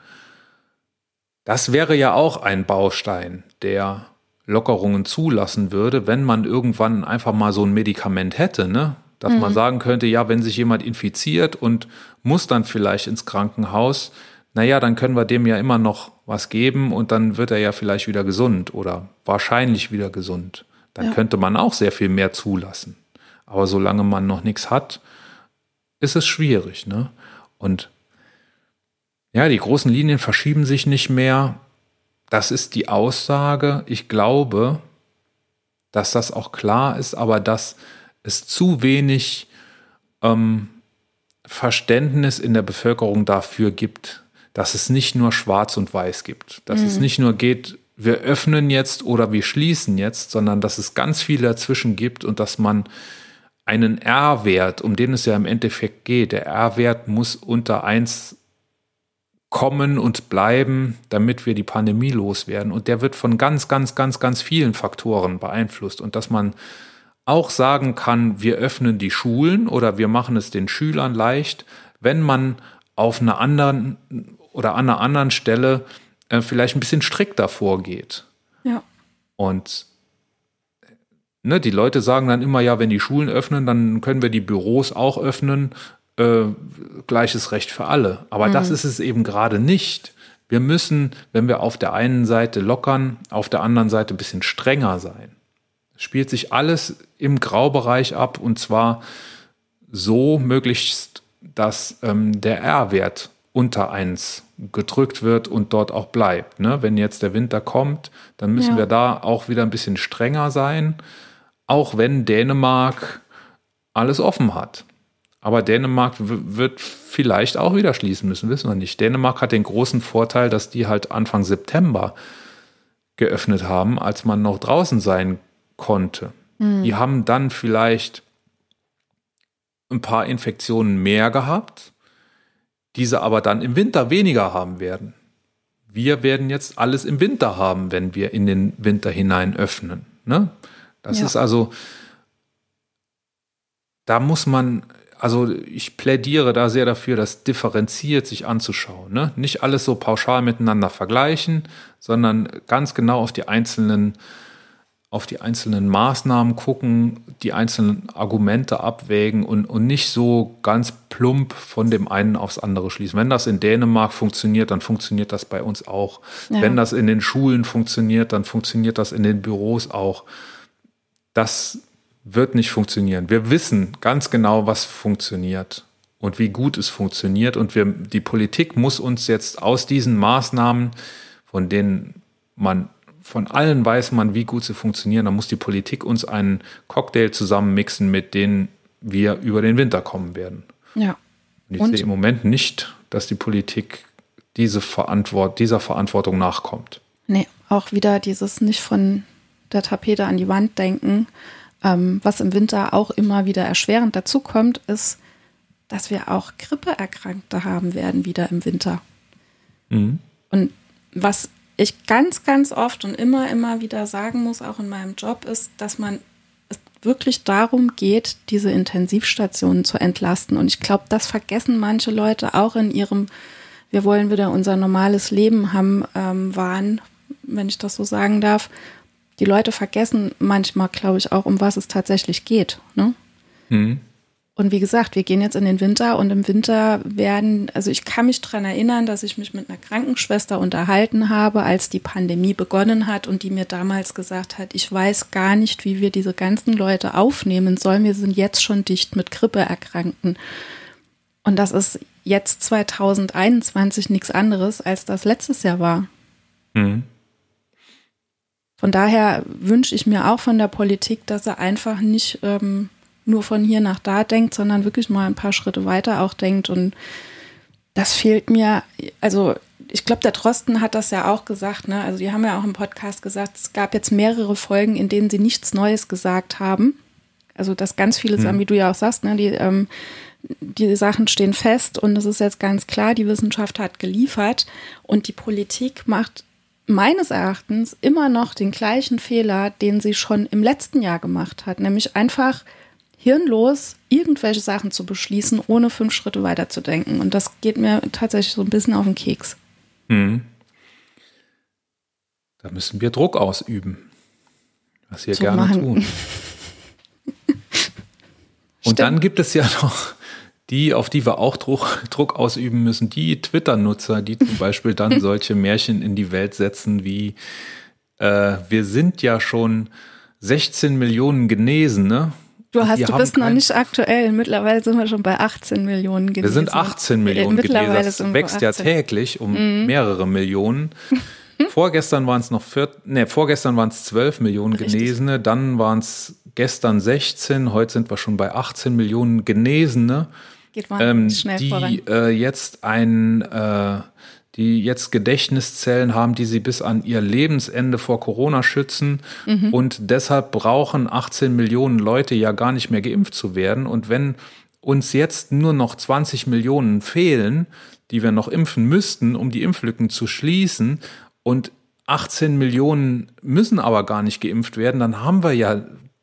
C: das wäre ja auch ein Baustein, der Lockerungen zulassen würde, wenn man irgendwann einfach mal so ein Medikament hätte, ne? Dass mhm. man sagen könnte, ja, wenn sich jemand infiziert und muss dann vielleicht ins Krankenhaus, naja, dann können wir dem ja immer noch was geben und dann wird er ja vielleicht wieder gesund oder wahrscheinlich wieder gesund. Dann ja. könnte man auch sehr viel mehr zulassen. Aber solange man noch nichts hat, ist es schwierig. Ne? Und ja, die großen Linien verschieben sich nicht mehr. Das ist die Aussage. Ich glaube, dass das auch klar ist, aber dass es zu wenig ähm, Verständnis in der Bevölkerung dafür gibt, dass es nicht nur Schwarz und Weiß gibt, dass mhm. es nicht nur geht, wir öffnen jetzt oder wir schließen jetzt, sondern dass es ganz viel dazwischen gibt und dass man einen R-Wert, um den es ja im Endeffekt geht, der R-Wert muss unter 1 kommen und bleiben, damit wir die Pandemie loswerden. Und der wird von ganz, ganz, ganz, ganz vielen Faktoren beeinflusst. Und dass man auch sagen kann, wir öffnen die Schulen oder wir machen es den Schülern leicht, wenn man auf einer anderen oder an einer anderen Stelle äh, vielleicht ein bisschen strikter vorgeht.
A: Ja.
C: Und ne, die Leute sagen dann immer, ja, wenn die Schulen öffnen, dann können wir die Büros auch öffnen. Äh, gleiches Recht für alle. Aber mhm. das ist es eben gerade nicht. Wir müssen, wenn wir auf der einen Seite lockern, auf der anderen Seite ein bisschen strenger sein. Spielt sich alles im Graubereich ab und zwar so möglichst, dass ähm, der R-Wert unter 1 gedrückt wird und dort auch bleibt. Ne? Wenn jetzt der Winter kommt, dann müssen ja. wir da auch wieder ein bisschen strenger sein, auch wenn Dänemark alles offen hat. Aber Dänemark wird vielleicht auch wieder schließen müssen, wissen wir nicht. Dänemark hat den großen Vorteil, dass die halt Anfang September geöffnet haben, als man noch draußen sein konnte. Mhm. Die haben dann vielleicht ein paar Infektionen mehr gehabt, diese aber dann im Winter weniger haben werden. Wir werden jetzt alles im Winter haben, wenn wir in den Winter hinein öffnen. Ne? Das ja. ist also, da muss man also ich plädiere da sehr dafür, das differenziert sich anzuschauen. Ne? Nicht alles so pauschal miteinander vergleichen, sondern ganz genau auf die einzelnen, auf die einzelnen Maßnahmen gucken, die einzelnen Argumente abwägen und, und nicht so ganz plump von dem einen aufs andere schließen. Wenn das in Dänemark funktioniert, dann funktioniert das bei uns auch. Ja. Wenn das in den Schulen funktioniert, dann funktioniert das in den Büros auch. Das wird nicht funktionieren. Wir wissen ganz genau, was funktioniert und wie gut es funktioniert. Und wir, die Politik muss uns jetzt aus diesen Maßnahmen, von denen man von allen weiß man, wie gut sie funktionieren, dann muss die Politik uns einen Cocktail zusammenmixen, mit denen wir über den Winter kommen werden.
A: Ja.
C: Und ich und sehe im Moment nicht, dass die Politik diese Verantwort dieser Verantwortung nachkommt.
A: Nee, auch wieder dieses nicht von der Tapete an die Wand denken, ähm, was im Winter auch immer wieder erschwerend dazu kommt, ist, dass wir auch Grippeerkrankte haben werden wieder im Winter. Mhm. Und was ich ganz, ganz oft und immer, immer wieder sagen muss, auch in meinem Job, ist, dass man es wirklich darum geht, diese Intensivstationen zu entlasten. Und ich glaube, das vergessen manche Leute auch in ihrem, wir wollen wieder unser normales Leben haben, ähm, Wahn, wenn ich das so sagen darf die Leute vergessen manchmal, glaube ich, auch, um was es tatsächlich geht. Ne? Mhm. Und wie gesagt, wir gehen jetzt in den Winter und im Winter werden, also ich kann mich daran erinnern, dass ich mich mit einer Krankenschwester unterhalten habe, als die Pandemie begonnen hat und die mir damals gesagt hat, ich weiß gar nicht, wie wir diese ganzen Leute aufnehmen sollen. Wir sind jetzt schon dicht mit Grippeerkrankten. Und das ist jetzt 2021 nichts anderes, als das letztes Jahr war. Mhm. Von daher wünsche ich mir auch von der Politik, dass er einfach nicht ähm, nur von hier nach da denkt, sondern wirklich mal ein paar Schritte weiter auch denkt. Und das fehlt mir, also ich glaube, der Drosten hat das ja auch gesagt, ne? Also die haben ja auch im Podcast gesagt, es gab jetzt mehrere Folgen, in denen sie nichts Neues gesagt haben. Also dass ganz viele Sachen, mhm. wie du ja auch sagst, ne, die, ähm, die Sachen stehen fest und es ist jetzt ganz klar, die Wissenschaft hat geliefert und die Politik macht meines Erachtens immer noch den gleichen Fehler, den sie schon im letzten Jahr gemacht hat, nämlich einfach hirnlos irgendwelche Sachen zu beschließen, ohne fünf Schritte weiterzudenken. Und das geht mir tatsächlich so ein bisschen auf den Keks.
C: Hm. Da müssen wir Druck ausüben, was wir so gerne machen. tun. Und dann gibt es ja noch die, auf die wir auch Druck, Druck ausüben müssen, die Twitter-Nutzer, die zum Beispiel dann solche Märchen in die Welt setzen wie äh, wir sind ja schon 16 Millionen Genesene.
A: Du hast, du bist noch nicht aktuell. Mittlerweile sind wir schon bei 18 Millionen
C: Genesene. Wir sind 18 Millionen Genesene. Das wächst ja täglich um mhm. mehrere Millionen. Vorgestern waren es noch vier, nee, vorgestern waren es 12 Millionen Richtig. Genesene, dann waren es gestern 16, heute sind wir schon bei 18 Millionen Genesene. Geht ähm, schnell die voran. Äh, jetzt ein, äh, die jetzt Gedächtniszellen haben, die sie bis an ihr Lebensende vor Corona schützen. Mhm. Und deshalb brauchen 18 Millionen Leute ja gar nicht mehr geimpft zu werden. Und wenn uns jetzt nur noch 20 Millionen fehlen, die wir noch impfen müssten, um die Impflücken zu schließen, und 18 Millionen müssen aber gar nicht geimpft werden, dann haben wir ja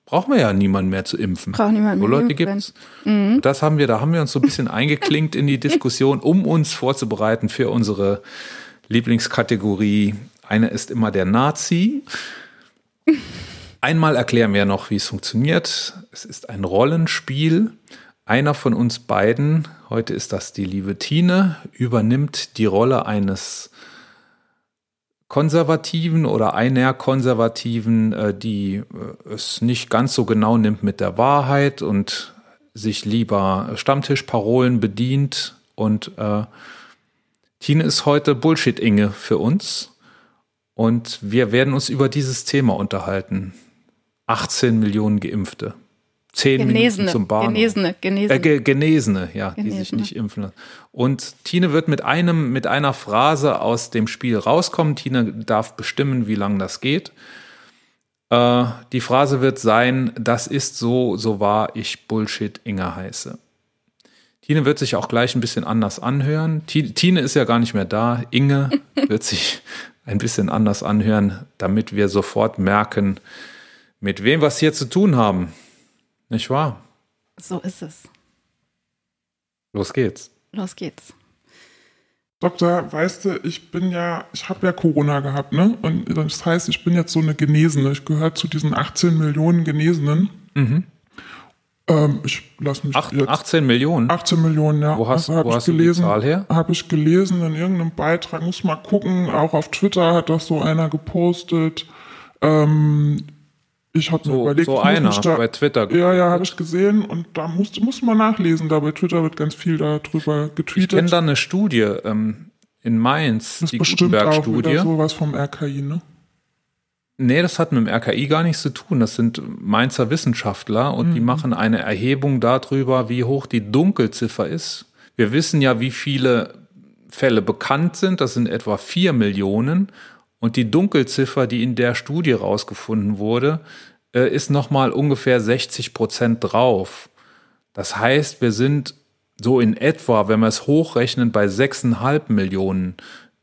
C: brauchen wir ja niemanden mehr zu impfen.
A: Braucht niemand
C: so
A: mehr
C: Leute gibt's. Mhm. Das haben wir, da haben wir uns so ein bisschen eingeklinkt in die Diskussion, um uns vorzubereiten für unsere Lieblingskategorie. Einer ist immer der Nazi. Einmal erklären wir noch, wie es funktioniert. Es ist ein Rollenspiel. Einer von uns beiden, heute ist das die liebe Tine, übernimmt die Rolle eines Konservativen oder einer Konservativen, äh, die äh, es nicht ganz so genau nimmt mit der Wahrheit und sich lieber Stammtischparolen bedient. Und äh, Tine ist heute Bullshit-Inge für uns. Und wir werden uns über dieses Thema unterhalten. 18 Millionen Geimpfte. 10
A: Genesene,
C: Minuten zum Bahnhof.
A: Genesene, Genesene.
C: Äh, ge Genesene, ja, die sich
A: Genesene.
C: nicht impfen lassen. Und Tine wird mit einem, mit einer Phrase aus dem Spiel rauskommen. Tine darf bestimmen, wie lang das geht. Äh, die Phrase wird sein, das ist so, so wahr ich Bullshit Inge heiße. Tine wird sich auch gleich ein bisschen anders anhören. Ti- Tine ist ja gar nicht mehr da. Inge wird sich ein bisschen anders anhören, damit wir sofort merken, mit wem wir es hier zu tun haben. Nicht wahr?
A: So ist es.
C: Los geht's.
A: Los geht's.
D: Doktor, weißt du, ich bin ja, ich habe ja Corona gehabt, ne? Und das heißt, ich bin jetzt so eine Genesene. Ich gehöre zu diesen 18 Millionen Genesenen. Ähm, ich lass mich
C: Acht,
D: jetzt
C: 18 Millionen.
D: 18 Millionen, ja.
C: Wo hast-
D: hab
C: wo
D: ich
C: hast du die
D: gelesen,
C: Zahl her?
D: Habe ich gelesen in irgendeinem Beitrag. Muss mal gucken. Auch auf Twitter hat das so einer gepostet. Ähm, ich habe mir
C: So,
D: überlegt,
C: so
D: ich
C: einer
D: da,
C: bei Twitter.
D: Ja, ja, habe ich gesehen und da musst, musst mal nachlesen. Da bei Twitter wird ganz viel darüber
C: Ich
D: getweetet.
C: kenne da eine Studie ähm, in Mainz,
D: das
C: die Gutenberg-Studie.
D: wieder sowas vom RKI, ne?
C: Nee, das hat mit dem RKI gar nichts zu tun. Das sind Mainzer Wissenschaftler und
D: Mhm.
C: die machen eine Erhebung darüber, wie hoch die Dunkelziffer ist. Wir wissen ja, wie viele Fälle bekannt sind. Das sind etwa vier Millionen. Und die Dunkelziffer, die in der Studie rausgefunden wurde, äh, ist nochmal ungefähr 60 Prozent drauf. Das heißt, wir sind so in etwa, wenn wir es hochrechnen, bei 6,5 Millionen,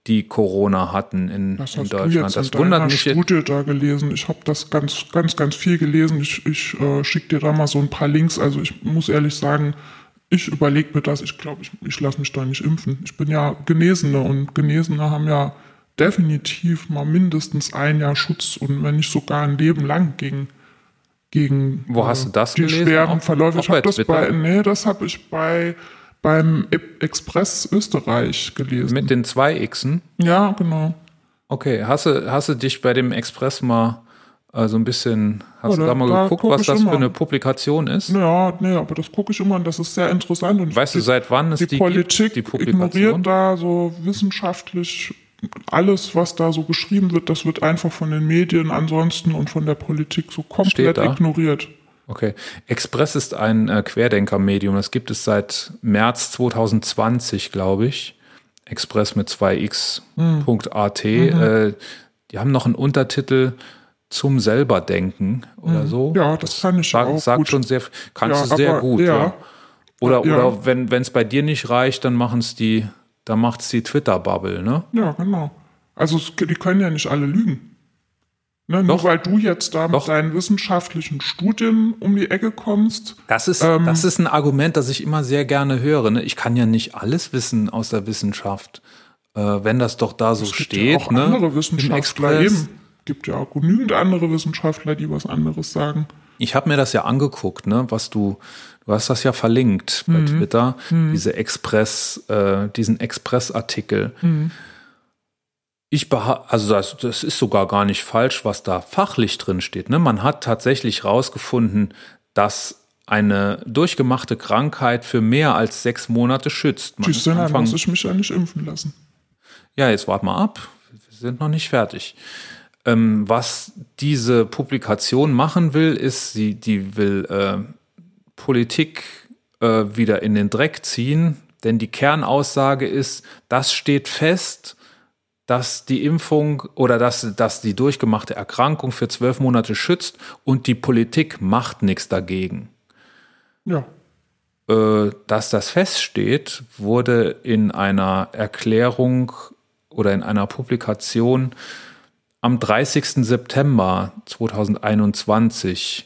C: die Corona hatten in,
D: Das
C: in Deutschland. Das
D: in
C: wundert mich.
D: Studie da gelesen. Ich habe das ganz, ganz, ganz viel gelesen. Ich, ich äh, schicke dir da mal so ein paar Links. Also ich muss ehrlich sagen, ich überlege mir das. Ich glaube, ich, ich lasse mich da nicht impfen. Ich bin ja Genesene und Genesene haben ja definitiv mal mindestens ein Jahr Schutz und wenn nicht sogar ein Leben lang gegen gegen
C: Wo
D: äh,
C: hast du das
D: die
C: gelesen?
D: schweren Verläufe. Ich habe das
C: Twitter?
D: bei nee, das habe ich bei beim Express Österreich gelesen.
C: Mit den zwei Xen?
D: ja, genau.
C: Okay, hast du, hast du dich bei dem Express mal äh, so ein bisschen, hast
D: Ja,
C: du
D: da-
C: mal
D: da
C: geguckt,
D: guck
C: was das
D: immer.
C: für eine Publikation ist?
D: Ja, nee, aber das gucke ich immer und das ist sehr interessant. Und
C: Weißt du,
D: die,
C: seit wann es
D: die,
C: die,
D: Politik
C: gibt, die Publikation?
D: ignoriert da so wissenschaftlich alles, was da so geschrieben wird, das wird einfach von den Medien ansonsten und von der Politik so komplett ignoriert.
C: Okay. Express ist ein äh, Querdenker-Medium. Das gibt es seit März 2020, glaube ich. Express mit 2x.at.
D: Mhm.
C: Äh, die haben noch einen Untertitel zum selberdenken oder so.
D: Mhm. Ja, das kann ich
C: Sag,
D: auch
C: sagt
D: gut.
C: schon sehr, kannst
D: Ja,
C: du sehr gut.
D: ja.
C: Ja. Oder,
D: Ja.
C: oder wenn es bei dir nicht reicht, dann machen es die, dann macht's die Twitter-Bubble, ne?
D: Ja, genau. Also es- die können ja nicht alle lügen. Ne, nur
C: Doch.
D: weil du jetzt da mit
C: Doch.
D: deinen wissenschaftlichen Studien um die Ecke kommst.
C: Das ist,
D: Ähm,
C: das ist ein Argument, das ich immer sehr gerne höre. Ne? Ich kann ja nicht alles wissen aus der Wissenschaft. Äh, wenn das doch da so
D: Es gibt
C: steht,
D: ja auch
C: ne?
D: andere Wissenschaftler eben. gibt ja auch genügend andere Wissenschaftler, die was anderes sagen.
C: Ich habe mir das ja angeguckt, ne, was du, du hast das ja verlinkt bei
D: Mhm.
C: Twitter, diese Express, äh, diesen Express-Artikel.
D: Mhm.
C: Ich also das, das ist sogar gar nicht falsch, was da fachlich drin steht. Ne? Man hat tatsächlich rausgefunden, dass eine durchgemachte Krankheit für mehr als sechs Monate schützt. Man
D: du, dann
C: Anfang-
D: muss ich mich ja nicht impfen lassen.
C: ja, jetzt wart mal ab. Wir sind noch nicht fertig. Ähm, was diese Publikation machen will, ist, sie, die will äh, Politik äh, wieder in den Dreck ziehen, denn die Kernaussage ist, das steht fest, dass die Impfung oder dass, dass die durchgemachte Erkrankung für zwölf Monate schützt und die Politik macht nichts dagegen.
D: Ja.
C: Äh, dass das feststeht, wurde in einer Erklärung oder in einer Publikation am 30. September 2021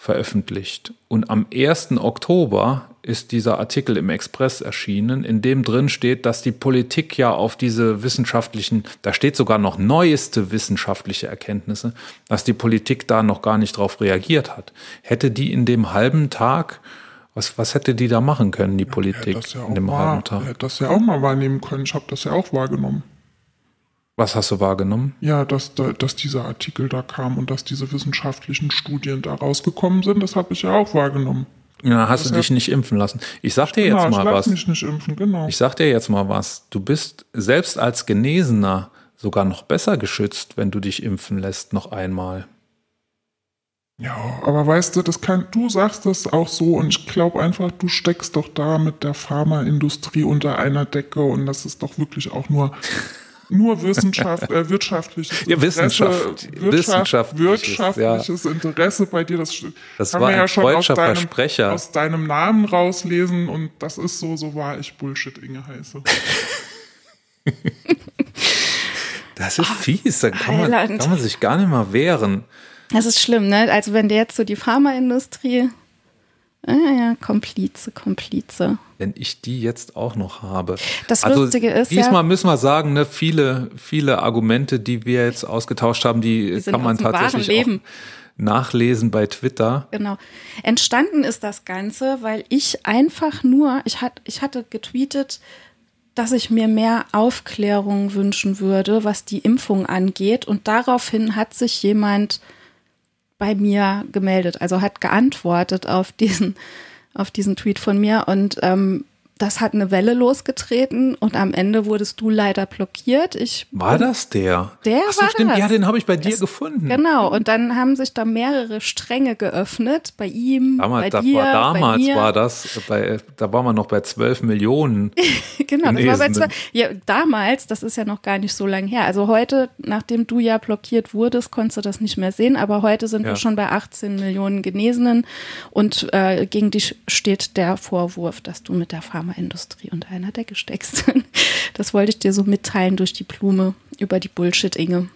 C: veröffentlicht. Und am 1. Oktober ist dieser Artikel im Express erschienen, in dem drin steht, dass die Politik ja auf diese wissenschaftlichen, da steht sogar noch neueste wissenschaftliche Erkenntnisse, dass die Politik da noch gar nicht drauf reagiert hat. Hätte die in dem halben Tag, was, was hätte die da machen können, die Politik
D: ja
C: in dem
D: mal,
C: halben Tag?
D: Hätte das ja auch mal wahrnehmen können. Ich habe das ja auch wahrgenommen.
C: Was hast du wahrgenommen?
D: Ja, dass, da, dass dieser Artikel da kam und dass diese wissenschaftlichen Studien da rausgekommen sind, das habe ich ja auch wahrgenommen.
C: Ja, hast du dich nicht impfen lassen. Ich sag dir jetzt
D: genau,
C: mal
D: ich
C: was.
D: mich nicht impfen, genau.
C: Ich sag dir jetzt mal was. Du bist selbst als Genesener sogar noch besser geschützt, wenn du dich impfen lässt, noch einmal.
D: Ja, aber weißt du, das kann, du sagst das auch so und ich glaube einfach, du steckst doch da mit der Pharmaindustrie unter einer Decke und das ist doch wirklich auch nur nur Wissenschaft, äh, wirtschaftliches
C: Ja, Wissenschaft-
D: Wirtschaft,
C: wissenschaftliches,
D: wirtschaftliches Interesse bei dir. Das,
C: Das
D: kann
C: war
D: man ja
C: ein
D: schon aus deinem,
C: Versprecher.
D: aus deinem Namen rauslesen und das ist so, so wahr ich Bullshit Inge heiße.
C: Das ist fies, da kann man, kann man sich gar nicht mal wehren.
A: Das ist schlimm, ne? Also wenn der jetzt so die Pharmaindustrie, ah, ja, Komplize, Komplize.
C: Wenn ich die jetzt auch noch habe.
A: Das Lustige ist ja-
C: Diesmal müssen wir sagen, ne, viele, viele Argumente, die wir jetzt ausgetauscht haben, die,
A: sind
C: kann man tatsächlich auch nachlesen bei Twitter.
A: Genau. Entstanden ist das Ganze, weil ich einfach nur, ich, hat, ich hatte getweetet, dass ich mir mehr Aufklärung wünschen würde, was die Impfung angeht. Und daraufhin hat sich jemand bei mir gemeldet, also hat geantwortet auf diesen, auf diesen Tweet von mir. Und ähm, das hat eine Welle losgetreten und am Ende wurdest du leider blockiert. Ich
C: War das der?
A: Der
C: Ach so,
A: war
C: stimmt.
A: das.
C: Ja, den habe ich bei dir gefunden.
A: Genau, und dann haben sich da mehrere Stränge geöffnet, bei ihm,
C: Damals,
A: bei
C: das
A: dir,
C: war,
A: bei
C: damals
A: mir.
C: war das, äh, bei, da war man noch bei 12 Millionen.
A: genau, das war bei
C: Genesenen.
A: zwei, ja, damals, das ist ja noch gar nicht so lange her. Also heute, nachdem du ja blockiert wurdest, konntest du das nicht mehr sehen, aber heute sind
C: Ja.
A: wir schon bei 18 Millionen Genesenen und äh, gegen dich steht der Vorwurf, dass du mit der Pharmaindustrie unter einer Decke steckst. Das wollte ich dir so mitteilen durch die Blume über die Bullshit-Inge.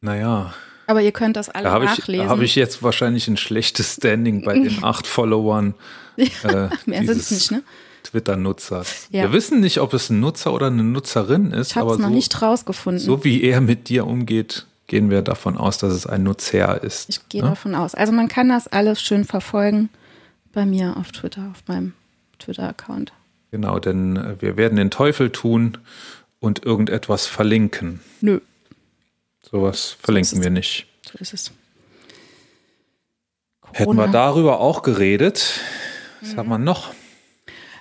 C: Naja,
A: Aber ihr könnt das alle
C: da ich,
A: nachlesen.
C: da habe ich jetzt wahrscheinlich ein schlechtes Standing bei den acht Followern äh,
A: Mehr sind's
C: dieses
A: nicht, ne?
C: Twitter-Nutzers.
A: Ja.
C: Wir wissen nicht, ob es ein Nutzer oder eine Nutzerin ist,
A: Ich habe es noch
C: so,
A: nicht rausgefunden.
C: so wie er mit dir umgeht, gehen wir davon aus, dass es ein Nutzer ist.
A: Ich gehe
C: ne?
A: davon aus. Also man kann das alles schön verfolgen bei mir auf Twitter, auf meinem Twitter-Account.
C: Genau, denn äh, wir werden den Teufel tun und irgendetwas verlinken.
A: Nö,
C: Sowas verlinken
A: es.
C: wir nicht.
A: so ist es.
C: Hätten wir
A: Corona.
C: darüber auch geredet. Was
A: Mhm.
C: hat man noch?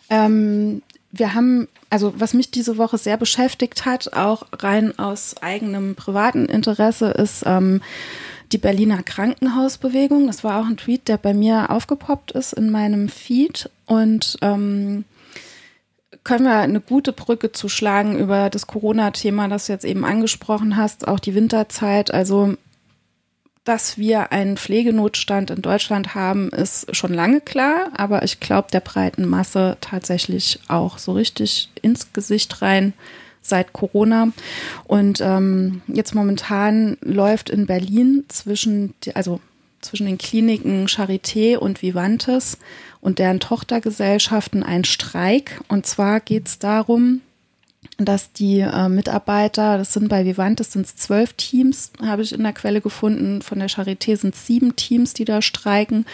A: Ähm, wir haben, also was mich diese Woche sehr beschäftigt hat, auch rein aus eigenem privaten Interesse, ist ähm, die Berliner Krankenhausbewegung. Das war auch ein Tweet, der bei mir aufgepoppt ist in meinem Feed. Und ähm, können wir eine gute Brücke zu schlagen über das Corona-Thema, das du jetzt eben angesprochen hast, auch die Winterzeit. Also dass wir einen Pflegenotstand in Deutschland haben, ist schon lange klar, aber ich glaube der breiten Masse tatsächlich auch so richtig ins Gesicht rein seit Corona. Und ähm, jetzt momentan läuft in Berlin zwischen, also zwischen den Kliniken Charité und Vivantes und deren Tochtergesellschaften ein Streik. Und zwar geht es darum, dass die äh, Mitarbeiter, das sind bei Vivantes sind es zwölf Teams, habe ich in der Quelle gefunden. Von der Charité sind es sieben Teams, die da streiken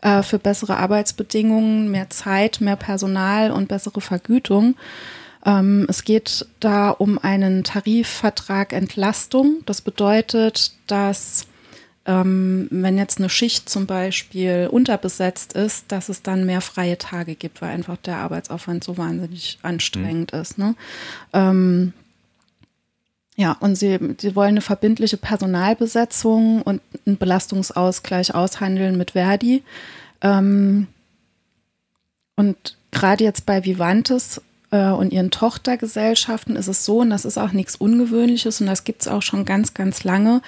A: äh, für bessere Arbeitsbedingungen, mehr Zeit, mehr Personal und bessere Vergütung. Ähm, es geht da um einen Tarifvertrag Entlastung. Das bedeutet, dass ähm, wenn jetzt eine Schicht zum Beispiel unterbesetzt ist, dass es dann mehr freie Tage gibt, weil einfach der Arbeitsaufwand so wahnsinnig anstrengend ist. Ne? Ähm, ja, und sie, sie wollen eine verbindliche Personalbesetzung und einen Belastungsausgleich aushandeln mit Verdi. Ähm, und gerade jetzt bei Vivantes und ihren Tochtergesellschaften ist es so, und das ist auch nichts Ungewöhnliches und das gibt es auch schon ganz, ganz lange,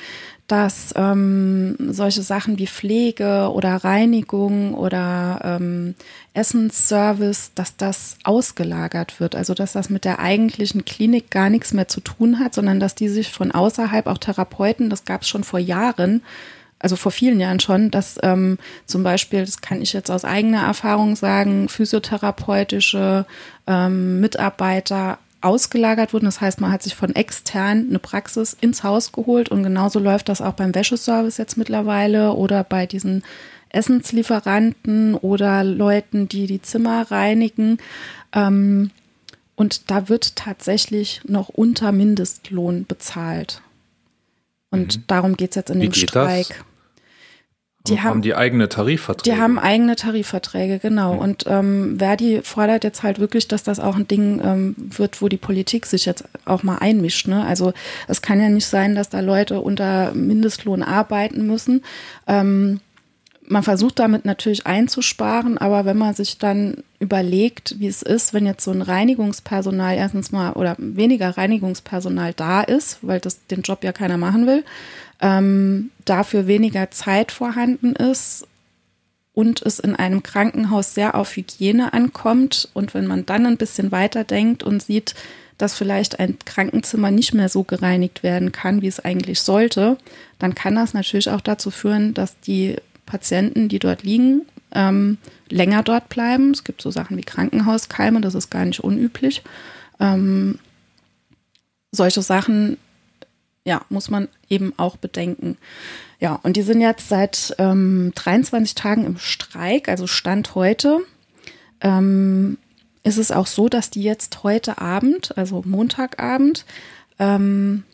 A: dass ähm, solche Sachen wie Pflege oder Reinigung oder ähm, Essensservice, dass das ausgelagert wird. Also dass das mit der eigentlichen Klinik gar nichts mehr zu tun hat, sondern dass die sich von außerhalb, auch Therapeuten, das gab es schon vor Jahren, also vor vielen Jahren schon, dass ähm, zum Beispiel, das kann ich jetzt aus eigener Erfahrung sagen, physiotherapeutische ähm, Mitarbeiter ausgelagert wurden. Das heißt, man hat sich von extern eine Praxis ins Haus geholt und genauso läuft das auch beim Wäscheservice jetzt mittlerweile oder bei diesen Essenslieferanten oder Leuten, die die Zimmer reinigen. Ähm, und da wird tatsächlich noch unter Mindestlohn bezahlt. Und mhm. darum geht es jetzt in Wie dem Streik.
C: Die haben, haben, die eigene Tarifverträge.
A: Die haben eigene Tarifverträge, genau. Mhm. Und ähm, Verdi fordert jetzt halt wirklich, dass das auch ein Ding ähm, wird, wo die Politik sich jetzt auch mal einmischt. Ne? Also es kann ja nicht sein, dass da Leute unter Mindestlohn arbeiten müssen. Ähm, man versucht damit natürlich einzusparen, aber wenn man sich dann überlegt, wie es ist, wenn jetzt so ein Reinigungspersonal erstens mal oder weniger Reinigungspersonal da ist, weil das den Job ja keiner machen will, ähm, dafür weniger Zeit vorhanden ist und es in einem Krankenhaus sehr auf Hygiene ankommt und wenn man dann ein bisschen weiter denkt und sieht, dass vielleicht ein Krankenzimmer nicht mehr so gereinigt werden kann, wie es eigentlich sollte, dann kann das natürlich auch dazu führen, dass die Patienten, die dort liegen, ähm, länger dort bleiben. Es gibt so Sachen wie Krankenhauskeime, das ist gar nicht unüblich. Ähm, solche Sachen, ja, muss man eben auch bedenken. Ja, und die sind jetzt seit ähm, 23 Tagen im Streik, also Stand heute. Ähm, ist es auch so, dass die jetzt heute Abend, also Montagabend, ähm,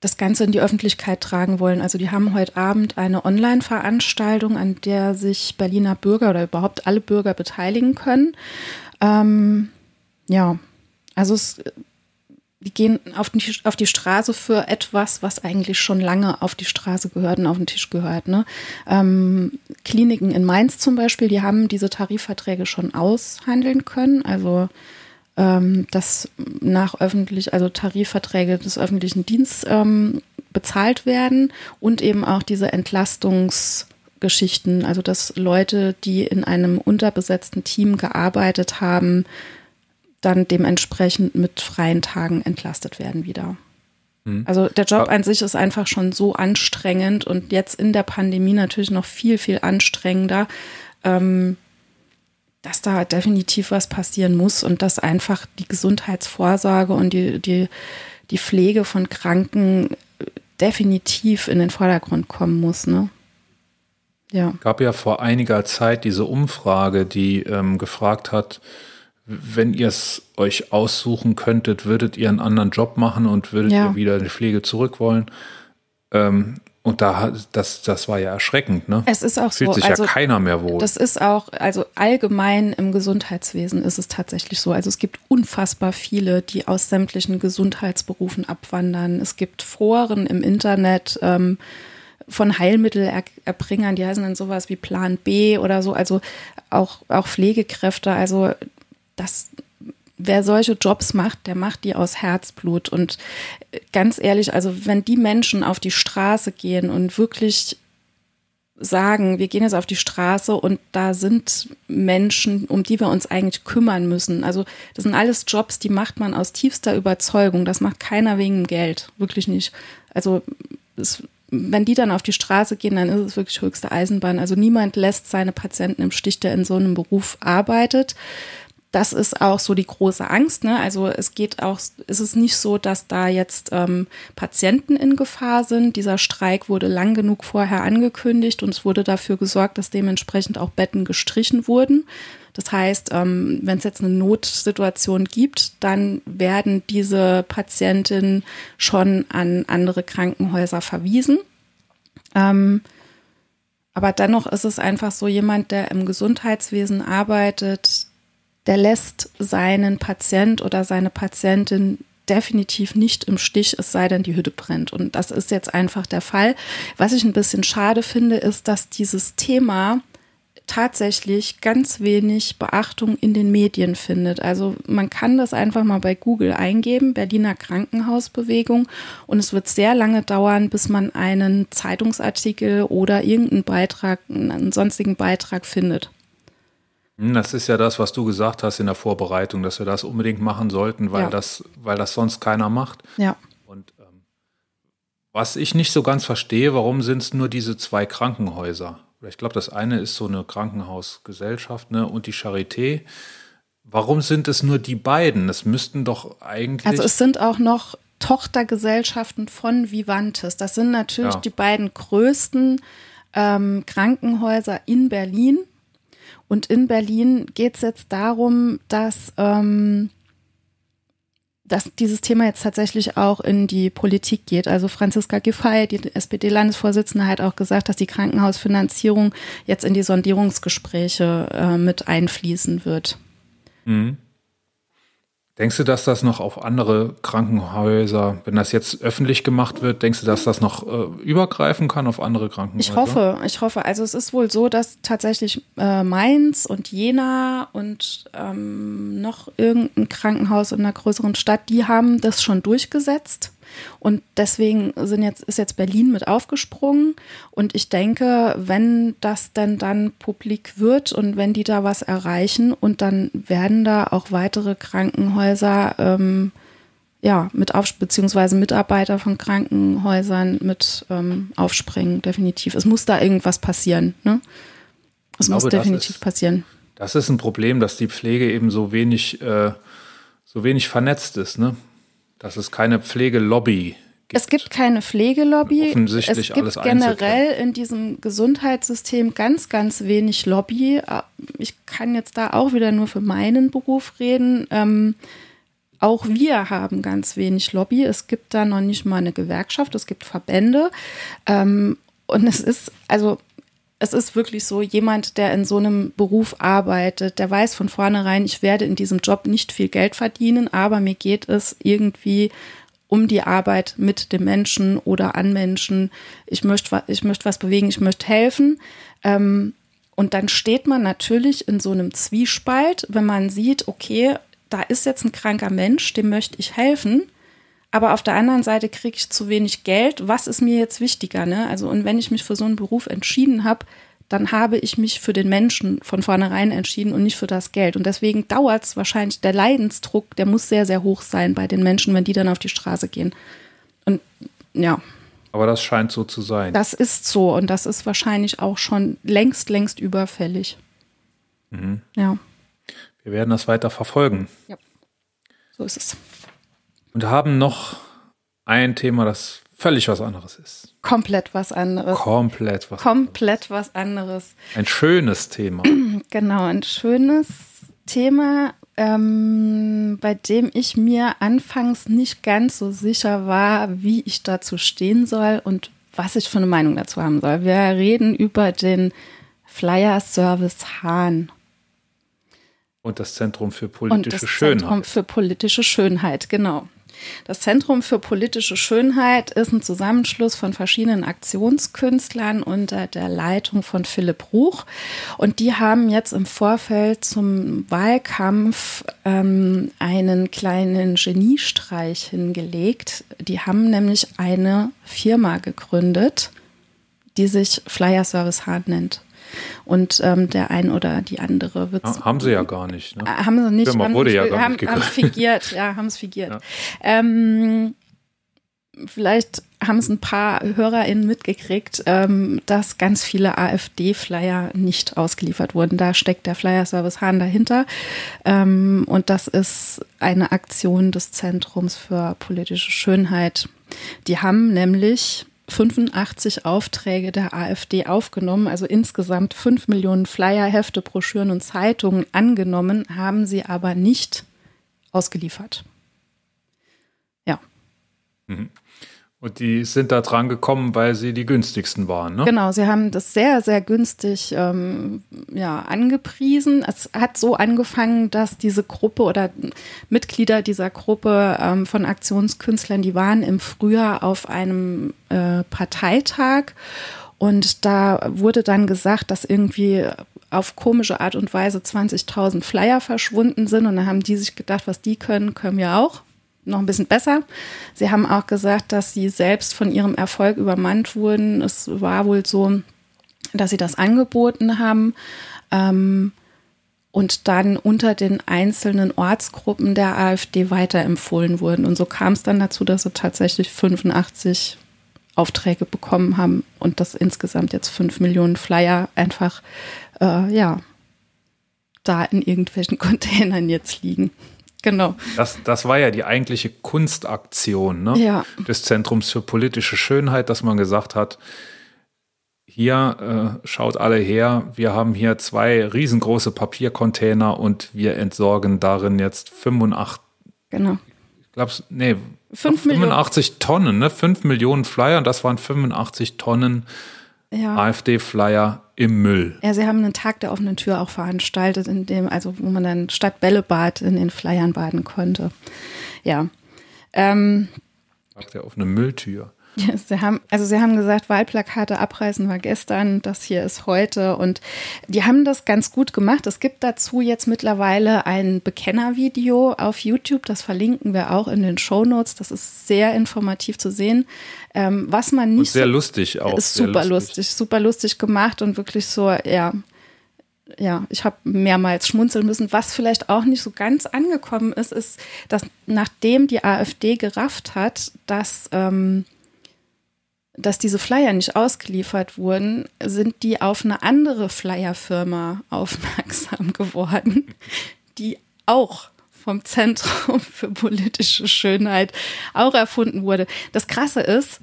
A: das Ganze in die Öffentlichkeit tragen wollen. Also die haben heute Abend eine Online-Veranstaltung, an der sich Berliner Bürger oder überhaupt alle Bürger beteiligen können. Ähm, ja, also es, die gehen auf die, auf die Straße für etwas, was eigentlich schon lange auf die Straße gehört und auf den Tisch gehört. Ne? Ähm, Kliniken in Mainz zum Beispiel, die haben diese Tarifverträge schon aushandeln können. Also ähm, dass nach öffentlich, also Tarifverträge des öffentlichen Dienstes ähm, bezahlt werden und eben auch diese Entlastungsgeschichten, also dass Leute, die in einem unterbesetzten Team gearbeitet haben, dann dementsprechend mit freien Tagen entlastet werden wieder. Mhm. Also der Job an sich ist einfach schon so anstrengend und jetzt in der Pandemie natürlich noch viel, viel anstrengender. Ähm, dass da definitiv was passieren muss und dass einfach die Gesundheitsvorsorge und die, die, die Pflege von Kranken definitiv in den Vordergrund kommen muss. Ne?
C: Ja. gab ja vor einiger Zeit diese Umfrage, die ähm, gefragt hat, wenn ihr es euch aussuchen könntet, würdet ihr einen anderen Job machen und würdet ja. ihr wieder in die Pflege zurück wollen? Ähm, und da, das, das war ja erschreckend, ne?
A: Es ist auch
C: Fühlt
A: so.
C: sich also, ja keiner mehr wohl.
A: Das ist auch, also allgemein im Gesundheitswesen ist es tatsächlich so. Also es gibt unfassbar viele, die aus sämtlichen Gesundheitsberufen abwandern. Es gibt Foren im Internet ähm, von Heilmittelerbringern, die heißen dann sowas wie Plan B oder so. Also auch, auch Pflegekräfte. Also das wer solche Jobs macht, der macht die aus Herzblut. Und ganz ehrlich, also wenn die Menschen auf die Straße gehen und wirklich sagen, wir gehen jetzt auf die Straße und da sind Menschen, um die wir uns eigentlich kümmern müssen. Also das sind alles Jobs, die macht man aus tiefster Überzeugung. Das macht keiner wegen Geld, wirklich nicht. Also es, wenn die dann auf die Straße gehen, dann ist es wirklich höchste Eisenbahn. Also niemand lässt seine Patienten im Stich, der in so einem Beruf arbeitet das ist auch so die große Angst. Ne? Also es geht auch, ist es nicht so, dass da jetzt ähm, Patienten in Gefahr sind. Dieser Streik wurde lang genug vorher angekündigt und es wurde dafür gesorgt, dass dementsprechend auch Betten gestrichen wurden. Das heißt, ähm, wenn es jetzt eine Notsituation gibt, dann werden diese Patientinnen schon an andere Krankenhäuser verwiesen. Ähm, aber dennoch ist es einfach so, jemand, der im Gesundheitswesen arbeitet, der lässt seinen Patient oder seine Patientin definitiv nicht im Stich, es sei denn, die Hütte brennt. Und das ist jetzt einfach der Fall. Was ich ein bisschen schade finde, ist, dass dieses Thema tatsächlich ganz wenig Beachtung in den Medien findet. Also man kann das einfach mal bei Google eingeben, Berliner Krankenhausbewegung, und es wird sehr lange dauern, bis man einen Zeitungsartikel oder irgendeinen Beitrag, einen sonstigen Beitrag findet.
C: Hm, das ist ja das, was du gesagt hast in der Vorbereitung, dass wir das unbedingt machen sollten, weil, ja. das, weil das sonst keiner macht.
A: Ja.
C: Und ähm, Was ich nicht so ganz verstehe, warum sind es nur diese zwei Krankenhäuser? Ich glaube, das eine ist so eine Krankenhausgesellschaft ne, und die Charité. Warum sind es nur die beiden? Es müssten doch eigentlich.
A: Also es sind auch noch Tochtergesellschaften von Vivantes. Das sind natürlich ja. die beiden größten ähm, Krankenhäuser in Berlin. Und in Berlin geht es jetzt darum, dass, ähm, dass dieses Thema jetzt tatsächlich auch in die Politik geht. Also Franziska Giffey, die SPD-Landesvorsitzende, hat auch gesagt, dass die Krankenhausfinanzierung jetzt in die Sondierungsgespräche äh, mit einfließen wird. Mhm.
C: Denkst du, dass das noch auf andere Krankenhäuser, wenn das jetzt öffentlich gemacht wird, denkst du, dass das noch äh, übergreifen kann auf andere Krankenhäuser?
A: Ich hoffe, ich hoffe. Also es ist wohl so, dass tatsächlich äh, Mainz und Jena und ähm, noch irgendein Krankenhaus in einer größeren Stadt, die haben das schon durchgesetzt. Und deswegen sind jetzt, ist jetzt Berlin mit aufgesprungen. Und ich denke, wenn das denn dann publik wird und wenn die da was erreichen und dann werden da auch weitere Krankenhäuser ähm, ja, mit auf, beziehungsweise Mitarbeiter von Krankenhäusern mit ähm, aufspringen, definitiv. Es muss da irgendwas passieren, ne? Es muss definitiv
C: ist,
A: passieren.
C: Das ist ein Problem, dass die Pflege eben so wenig, äh, so wenig vernetzt ist, ne? Dass es keine Pflegelobby
A: gibt. Es gibt keine Pflegelobby.
C: Offensichtlich
A: es gibt generell in diesem Gesundheitssystem ganz, ganz wenig Lobby. Ich kann jetzt da auch wieder nur für meinen Beruf reden. Ähm, auch wir haben ganz wenig Lobby. Es gibt da noch nicht mal eine Gewerkschaft, es gibt Verbände. Ähm, und es ist, also es ist wirklich so, jemand, der in so einem Beruf arbeitet, der weiß von vornherein, ich werde in diesem Job nicht viel Geld verdienen, aber mir geht es irgendwie um die Arbeit mit dem Menschen oder an Menschen. Ich möchte, ich möchte was bewegen, ich möchte helfen. Ähm, und dann steht man natürlich in so einem Zwiespalt, wenn man sieht, okay, da ist jetzt ein kranker Mensch, dem möchte ich helfen aber auf der anderen Seite kriege ich zu wenig Geld. Was ist mir jetzt wichtiger? Ne? Also, und wenn ich mich für so einen Beruf entschieden habe, dann habe ich mich für den Menschen von vornherein entschieden und nicht für das Geld. Und deswegen dauert es wahrscheinlich, der Leidensdruck, der muss sehr, sehr hoch sein bei den Menschen, wenn die dann auf die Straße gehen. Und ja.
C: Aber das scheint so zu sein.
A: Das ist so und das ist wahrscheinlich auch schon längst, längst überfällig. Mhm. Ja.
C: Wir werden das weiter verfolgen. Ja,
A: so ist es
C: und haben noch ein Thema, das völlig was anderes ist.
A: Komplett was anderes.
C: Komplett was
A: Komplett anderes. was anderes.
C: Ein schönes Thema.
A: Genau, ein schönes Thema, ähm, bei dem ich mir anfangs nicht ganz so sicher war, wie ich dazu stehen soll und was ich für eine Meinung dazu haben soll. Wir reden über den Flyer Service Hahn.
C: Und das Zentrum für politische und das Schönheit. Zentrum
A: für politische Schönheit, genau. Das Zentrum für politische Schönheit ist ein Zusammenschluss von verschiedenen Aktionskünstlern unter der Leitung von Philipp Ruch. Und die haben jetzt im Vorfeld zum Wahlkampf ähm, einen kleinen Geniestreich hingelegt. Die haben nämlich eine Firma gegründet, die sich Flyer Service Hard nennt. Und ähm, der ein oder die andere wird
C: Haben sie ja gar nicht. Ne?
A: Haben sie nicht.
C: Firma haben, wurde ja gar
A: haben,
C: nicht
A: haben figiert, ja, haben es figiert. Ja. Ähm, vielleicht haben es ein paar HörerInnen mitgekriegt, ähm, dass ganz viele AfD-Flyer nicht ausgeliefert wurden. Da steckt der Flyer-Service Hahn dahinter. Ähm, und das ist eine Aktion des Zentrums für politische Schönheit. Die haben nämlich 85 Aufträge der AfD aufgenommen, also insgesamt 5 Millionen Flyer, Hefte, Broschüren und Zeitungen angenommen, haben sie aber nicht ausgeliefert. Ja.
C: Mhm. Und die sind da dran gekommen, weil sie die günstigsten waren, ne?
A: Genau, sie haben das sehr, sehr günstig ähm, ja, angepriesen. Es hat so angefangen, dass diese Gruppe oder Mitglieder dieser Gruppe ähm, von Aktionskünstlern, die waren im Frühjahr auf einem äh, Parteitag und da wurde dann gesagt, dass irgendwie auf komische Art und Weise 20.000 Flyer verschwunden sind und dann haben die sich gedacht, was die können, können wir auch noch ein bisschen besser. Sie haben auch gesagt, dass sie selbst von ihrem Erfolg übermannt wurden. Es war wohl so, dass sie das angeboten haben ähm, und dann unter den einzelnen Ortsgruppen der AfD weiterempfohlen wurden. Und so kam es dann dazu, dass sie tatsächlich 85 Aufträge bekommen haben und dass insgesamt jetzt fünf Millionen Flyer einfach, äh, ja, da in irgendwelchen Containern jetzt liegen. Genau.
C: Das, das war ja die eigentliche Kunstaktion ne?
A: Ja.
C: des Zentrums für politische Schönheit, dass man gesagt hat, hier äh, schaut alle her, wir haben hier zwei riesengroße Papiercontainer und wir entsorgen darin jetzt 85,
A: Genau.
C: ich glaube, nee,
A: Fünf
C: 85 Tonnen, ne? 5 Millionen Flyer und das waren 85 Tonnen
A: Ja.
C: AfD-Flyer im Müll.
A: Ja, sie haben einen Tag der offenen Tür auch veranstaltet, in dem, also wo man dann statt Bällebad in den Flyern baden konnte. Ja. Ähm,
C: Sagt er auf eine Mülltür.
A: Ja, sie haben, also sie haben gesagt, Wahlplakate abreißen war gestern, das hier ist heute und die haben das ganz gut gemacht. Es gibt dazu jetzt mittlerweile ein Bekennervideo auf YouTube, das verlinken wir auch in den Show Notes. Das ist sehr informativ zu sehen. Ähm, was man
C: Und
A: nicht
C: sehr
A: so,
C: lustig auch.
A: ist super lustig. super lustig gemacht und wirklich so, ja, ja, ich habe mehrmals schmunzeln müssen. Was vielleicht auch nicht so ganz angekommen ist, ist, dass nachdem die AfD gerafft hat, dass, ähm, dass diese Flyer nicht ausgeliefert wurden, sind die auf eine andere Flyerfirma aufmerksam geworden, die auch vom Zentrum für politische Schönheit auch erfunden wurde. Das Krasse ist,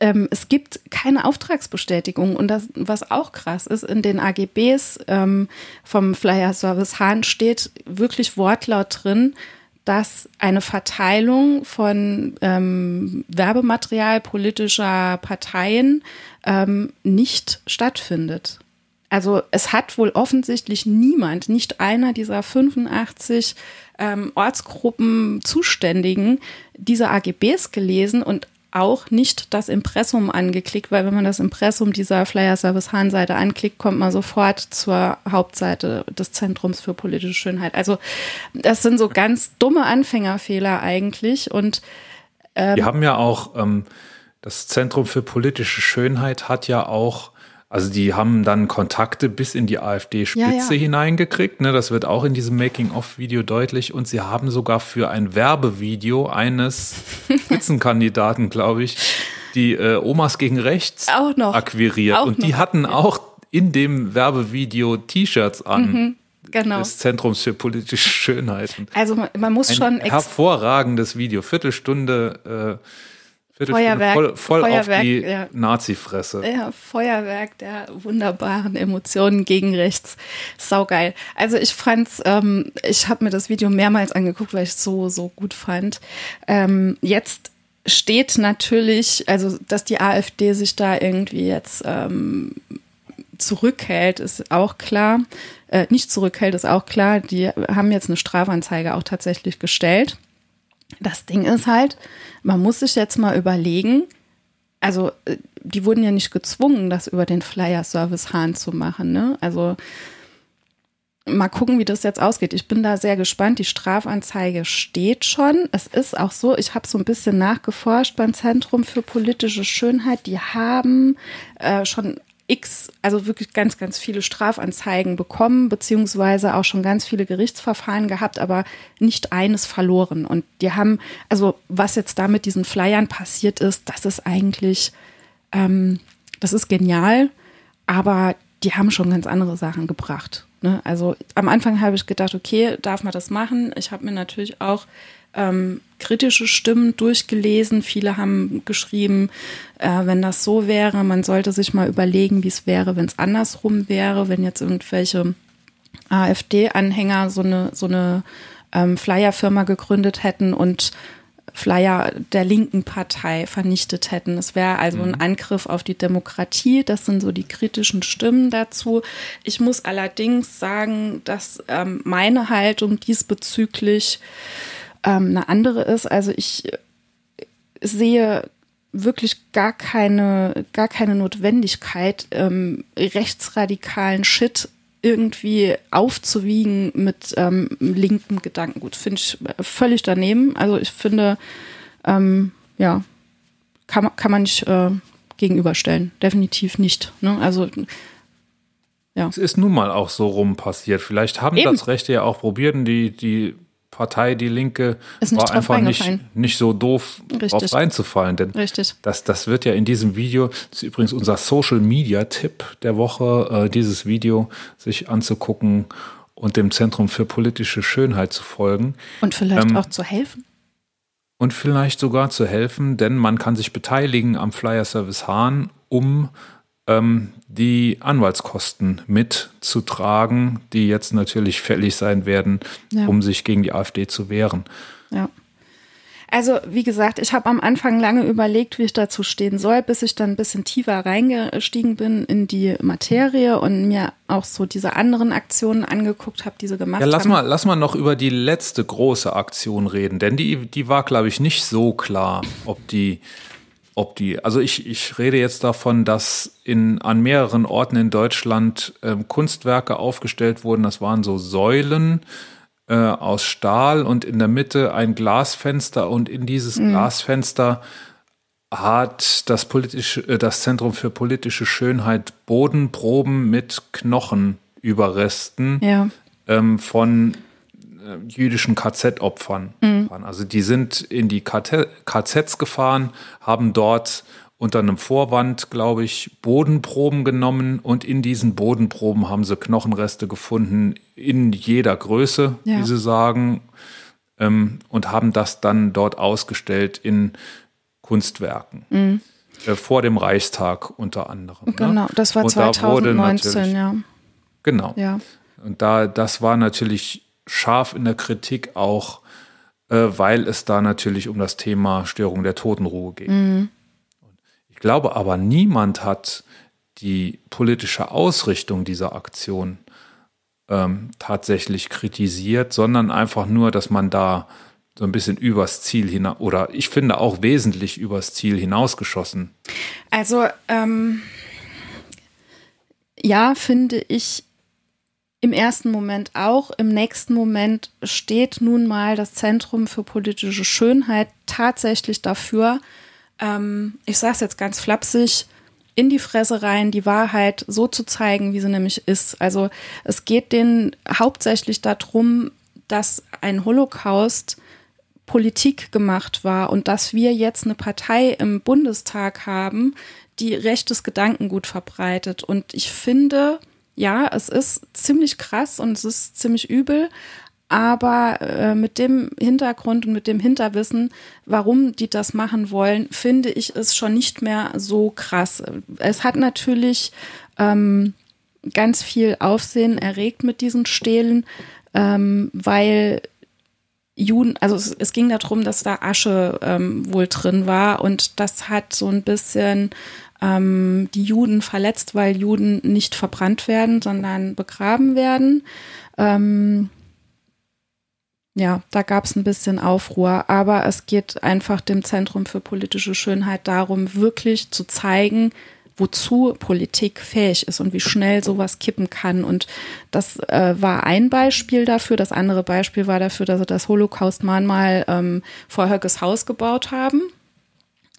A: ähm, es gibt keine Auftragsbestätigung und das, was auch krass ist, in den AGBs ähm, vom Flyer Service Hahn steht wirklich Wortlaut drin, dass eine Verteilung von ähm, Werbematerial politischer Parteien ähm, nicht stattfindet. Also es hat wohl offensichtlich niemand, nicht einer dieser 85 ähm, Ortsgruppen Zuständigen diese AGBs gelesen und auch nicht das Impressum angeklickt, weil wenn man das Impressum dieser Flyer Service Hahn-Seite anklickt, kommt man sofort zur Hauptseite des Zentrums für politische Schönheit. Also das sind so ganz dumme Anfängerfehler eigentlich und
C: Wir haben ja auch, ähm, das Zentrum für politische Schönheit hat ja auch, also die haben dann Kontakte bis in die AfD-Spitze
A: Ja, ja.
C: hineingekriegt. Ne? Das wird auch in diesem Making-of-Video deutlich. Und sie haben sogar für ein Werbevideo eines Spitzenkandidaten, glaube ich, die äh, Omas gegen Rechts
A: Auch noch.
C: akquiriert.
A: Auch
C: und die
A: noch,
C: hatten auch in dem Werbevideo T-Shirts an.
A: genau.
C: Des Zentrums für politische Schönheit. Und
A: Also man, man muss
C: ein
A: schon
C: hervorragendes Video. Viertelstunde, äh, Viertelstunde
A: Feuerwerk-
C: voll, voll auf die
A: ja.
C: Nazi-Fresse.
A: Ja, Feuerwerk der wunderbaren Emotionen gegen rechts. Saugeil. Also ich fand's, ähm, ich habe mir das Video mehrmals angeguckt, weil ich es so, so gut fand. Ähm, jetzt steht natürlich, also dass die AfD sich da irgendwie jetzt ähm, zurückhält, ist auch klar. Äh, nicht zurückhält, ist auch klar. Die haben jetzt eine Strafanzeige auch tatsächlich gestellt. Das Ding ist halt, man muss sich jetzt mal überlegen, also äh, die wurden ja nicht gezwungen, das über den Flyer-Service Hahn zu machen. Ne? Also mal gucken, wie das jetzt ausgeht. Ich bin da sehr gespannt. Die Strafanzeige steht schon. Es ist auch so, ich habe so ein bisschen nachgeforscht beim Zentrum für politische Schönheit. Die haben äh, schon x, also wirklich ganz, ganz viele Strafanzeigen bekommen, beziehungsweise auch schon ganz viele Gerichtsverfahren gehabt, aber nicht eines verloren. Und die haben, also was jetzt da mit diesen Flyern passiert ist, das ist eigentlich, ähm, das ist genial, aber die haben schon ganz andere Sachen gebracht. Ne? Also am Anfang habe ich gedacht, okay, darf man das machen? Ich habe mir natürlich auch ähm, kritische Stimmen durchgelesen. Viele haben geschrieben, äh, wenn das so wäre, man sollte sich mal überlegen, wie es wäre, wenn es andersrum wäre, wenn jetzt irgendwelche AfD-Anhänger so eine, so eine ähm, Flyer-Firma gegründet hätten und Flyer der linken Partei vernichtet hätten. Es wäre also ein Angriff auf die Demokratie. Das sind so die kritischen Stimmen dazu. Ich muss allerdings sagen, dass ähm, meine Haltung diesbezüglich ähm, eine andere ist. Also ich sehe wirklich gar keine, gar keine Notwendigkeit, ähm, rechtsradikalen Shit irgendwie aufzuwiegen mit ähm, linkem Gedankengut. Finde ich äh, völlig daneben. Also ich finde, ähm, ja, kann, man- kann man nicht äh, gegenüberstellen. Definitiv nicht. Ne? Also
C: Es ist nun mal auch so rum passiert. Vielleicht haben
A: Eben.
C: das Rechte ja auch probiert und die, die Partei Die Linke war einfach nicht, nicht so doof
A: Richtig.
C: drauf reinzufallen. Denn
A: Richtig.
C: das, das wird ja in diesem Video, das ist übrigens unser Social Media Tipp der Woche, äh, dieses Video sich anzugucken und dem Zentrum für politische Schönheit zu folgen.
A: Und vielleicht
C: Ähm,
A: auch zu helfen.
C: und vielleicht sogar zu helfen, denn man kann sich beteiligen am Flyer Service Hahn, um ähm, die Anwaltskosten mitzutragen, die jetzt natürlich fällig sein werden,
A: Ja.
C: um sich gegen die AfD zu wehren.
A: Ja. Also, wie gesagt, ich habe am Anfang lange überlegt, wie ich dazu stehen soll, bis ich dann ein bisschen tiefer reingestiegen bin in die Materie und mir auch so diese anderen Aktionen angeguckt habe, die sie gemacht
C: Ja, lass
A: haben.
C: mal, lass mal noch über die letzte große Aktion reden, denn die, die war, glaube ich, nicht so klar, ob die, ob die, also ich, ich rede jetzt davon, dass in, an mehreren Orten in Deutschland ähm, Kunstwerke aufgestellt wurden. Das waren so Säulen äh, aus Stahl und in der Mitte ein Glasfenster. Und in dieses Glasfenster hat das politische, äh, das Zentrum für politische Schönheit Bodenproben mit Knochenüberresten
A: Ja,
C: ähm, von äh, jüdischen KZ-Opfern. gefahren. Also die sind in die KZs gefahren, haben dort unter einem Vorwand, glaube ich, Bodenproben genommen und in diesen Bodenproben haben sie Knochenreste gefunden in jeder Größe,
A: Ja.
C: wie sie sagen, ähm, und haben das dann dort ausgestellt in Kunstwerken. Äh, vor dem Reichstag unter anderem. ne?
A: genau. Das war
C: Und da wurde
A: 2019,
C: natürlich-
A: ja.
C: Genau.
A: Ja.
C: Und da, das war natürlich scharf in der Kritik auch, äh, weil es da natürlich um das Thema Störung der Totenruhe ging. Ich glaube aber, niemand hat die politische Ausrichtung dieser Aktion ähm, tatsächlich kritisiert, sondern einfach nur, dass man da so ein bisschen übers Ziel hinaus, oder ich finde auch wesentlich übers Ziel hinausgeschossen.
A: Also, ähm, ja, finde ich im ersten Moment auch. Im nächsten Moment steht nun mal das Zentrum für politische Schönheit tatsächlich dafür, ähm, ich sage es jetzt ganz flapsig, in die Fresse rein, die Wahrheit so zu zeigen, wie sie nämlich ist. Also es geht denen hauptsächlich darum, dass ein Holocaust Politik gemacht war und dass wir jetzt eine Partei im Bundestag haben, die rechtes Gedankengut verbreitet. Und ich finde, ja, es ist ziemlich krass und es ist ziemlich übel, aber äh, mit dem Hintergrund und mit dem Hinterwissen, warum die das machen wollen, finde ich es schon nicht mehr so krass. Es hat natürlich ähm, ganz viel Aufsehen erregt mit diesen Stelen, ähm, weil Juden, also es, es ging darum, dass da Asche ähm, wohl drin war und das hat so ein bisschen ähm, die Juden verletzt, weil Juden nicht verbrannt werden, sondern begraben werden. Ähm, ja, da gab es ein bisschen Aufruhr, aber es geht einfach dem Zentrum für politische Schönheit darum, wirklich zu zeigen, wozu Politik fähig ist und wie schnell sowas kippen kann. Und das äh, war ein Beispiel dafür. Das andere Beispiel war dafür, dass sie das Holocaust-Mahnmal ähm, vor Höckes Haus gebaut haben.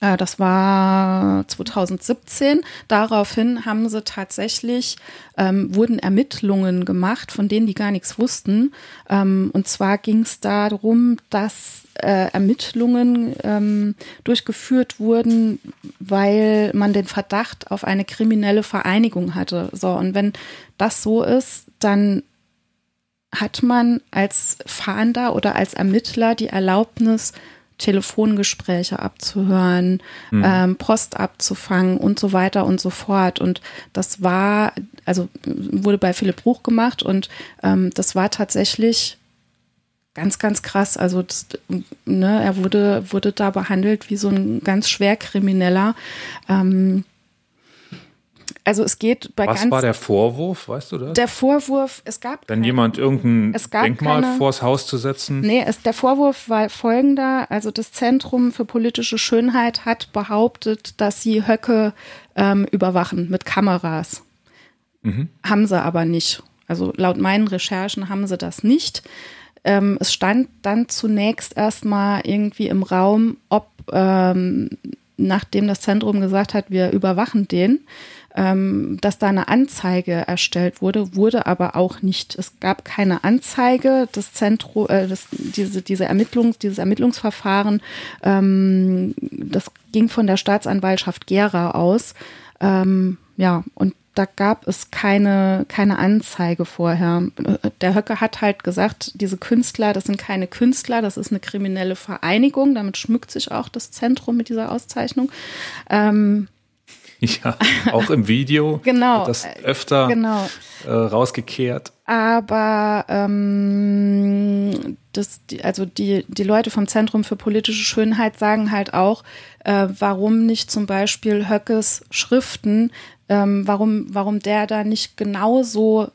A: Äh, das war 2017. Daraufhin haben sie tatsächlich, ähm, wurden Ermittlungen gemacht, von denen die gar nichts wussten. Ähm, und zwar ging es darum, dass äh, Ermittlungen ähm, durchgeführt wurden, weil man den Verdacht auf eine kriminelle Vereinigung hatte. So, und wenn das so ist, dann hat man als Fahnder oder als Ermittler die Erlaubnis, Telefongespräche abzuhören, ähm, Post abzufangen und so weiter und so fort. Und das war, also wurde bei Philipp Bruch gemacht und ähm, das war tatsächlich ganz, ganz krass. Also das, ne, er wurde, wurde da behandelt wie so ein ganz Schwerkrimineller. Ähm, also es geht bei
C: Was
A: ganz
C: war der Vorwurf, weißt du das?
A: der Vorwurf, es gab
C: Wenn
A: keinen-
C: jemand irgendein
A: Es gab
C: Denkmal
A: keine-
C: vors Haus zu setzen,
A: Nee, es, der Vorwurf war folgender. Also das Zentrum für politische Schönheit hat behauptet, dass sie Höcke ähm, überwachen mit Kameras. Haben sie aber nicht. Also laut meinen Recherchen haben sie das nicht. Ähm, es stand dann zunächst erstmal irgendwie im Raum, ob ähm, nachdem das Zentrum gesagt hat, wir überwachen den, ähm, dass da eine Anzeige erstellt wurde, wurde aber auch nicht. Es gab keine Anzeige. Das Zentrum, äh, das, diese, diese Ermittlungs, dieses Ermittlungsverfahren, ähm, das ging von der Staatsanwaltschaft Gera aus. Ähm, ja, und da gab es keine, keine Anzeige vorher. Der Höcke hat halt gesagt, diese Künstler, das sind keine Künstler, das ist eine kriminelle Vereinigung. Damit schmückt sich auch das Zentrum mit dieser Auszeichnung. Ähm,
C: ja, auch im Video
A: genau,
C: wird das öfter
A: genau.
C: äh, rausgekehrt.
A: Aber ähm, das, also die, die Leute vom Zentrum für politische Schönheit sagen halt auch, äh, warum nicht zum Beispiel Höckes Schriften ähm, warum, warum der da nicht genauso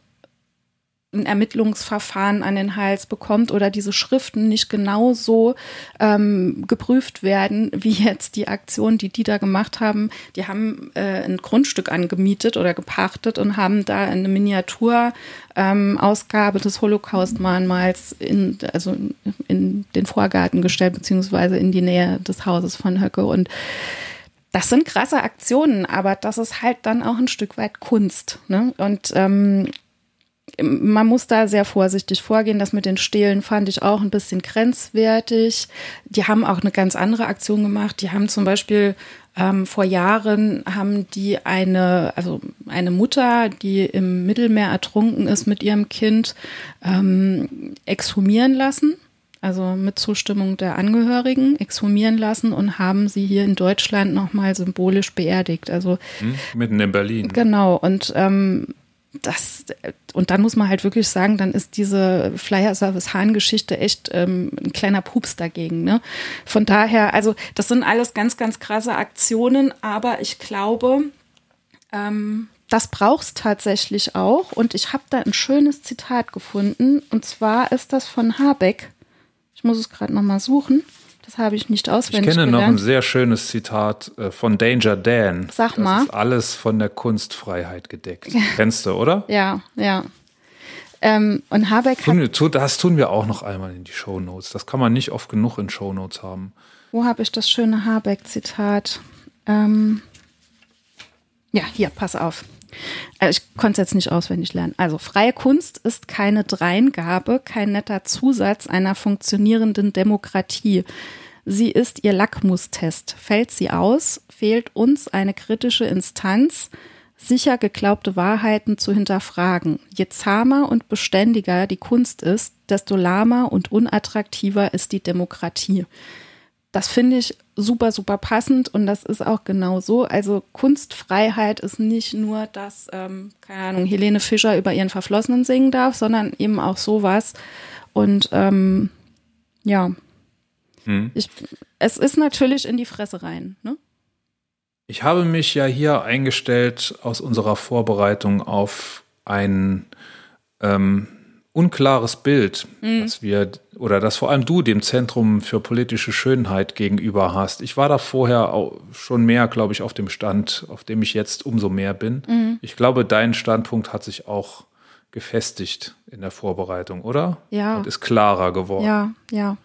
A: ein Ermittlungsverfahren an den Hals bekommt oder diese Schriften nicht genauso ähm, geprüft werden, wie jetzt die Aktion, die die da gemacht haben. Die haben äh, ein Grundstück angemietet oder gepachtet und haben da eine Miniaturausgabe ähm, des Holocaust-Mahnmals in, also in den Vorgarten gestellt, beziehungsweise in die Nähe des Hauses von Höcke und das sind krasse Aktionen, aber das ist halt dann auch ein Stück weit Kunst. Ne? Und ähm, man muss da sehr vorsichtig vorgehen. Das mit den Stehlen fand ich auch ein bisschen grenzwertig. Die haben auch eine ganz andere Aktion gemacht. Die haben zum Beispiel ähm, vor Jahren haben die eine, also eine Mutter, die im Mittelmeer ertrunken ist mit ihrem Kind, ähm, exhumieren lassen also mit Zustimmung der Angehörigen, exhumieren lassen und haben sie hier in Deutschland nochmal symbolisch beerdigt. Also
C: hm, mitten in Berlin.
A: Genau. Und ähm, das und dann muss man halt wirklich sagen, dann ist diese Flyer Service Hahn Geschichte echt ähm, ein kleiner Pups dagegen. Ne? Von daher, also das sind alles ganz, ganz krasse Aktionen, aber ich glaube, ähm, das brauchst tatsächlich auch. Und ich habe da ein schönes Zitat gefunden. Und zwar ist das von Habeck. Ich muss es gerade nochmal suchen. Das habe ich nicht auswendig
C: Ich kenne
A: gelernt.
C: noch ein sehr schönes Zitat äh, von Danger Dan.
A: Sag mal.
C: Das ist alles von der Kunstfreiheit gedeckt. Kennst du, oder?
A: Ja, ja. Ähm, und Habeck
C: tun
A: hat,
C: das tun wir auch noch einmal in die Show Notes. Das kann man nicht oft genug in Show Notes haben.
A: wo habe ich das schöne Habeck-Zitat? Ähm, ja, hier, pass auf. Also ich konnte es jetzt nicht auswendig lernen. Also freie Kunst ist keine Dreingabe, kein netter Zusatz einer funktionierenden Demokratie. Sie ist ihr Lackmustest. Fällt sie aus, fehlt uns eine kritische Instanz, sicher geglaubte Wahrheiten zu hinterfragen. Je zahmer und beständiger die Kunst ist, desto lahmer und unattraktiver ist die Demokratie. Das finde ich super, super passend und das ist auch genau so. Also Kunstfreiheit ist nicht nur, dass, ähm, keine Ahnung, Helene Fischer über ihren Verflossenen singen darf, sondern eben auch sowas. Und ähm, ja,
C: Hm.
A: ich, es ist natürlich in die Fresse rein. Ne?
C: Ich habe mich ja hier eingestellt aus unserer Vorbereitung auf ein ähm, unklares Bild, das wir oder das vor allem du dem Zentrum für politische Schönheit gegenüber hast. Ich war da vorher auch schon mehr, glaube ich, auf dem Stand, auf dem ich jetzt umso mehr bin. Ich glaube, dein Standpunkt hat sich auch gefestigt in der Vorbereitung, oder?
A: Ja.
C: Und ist klarer geworden.
A: Ja, ja.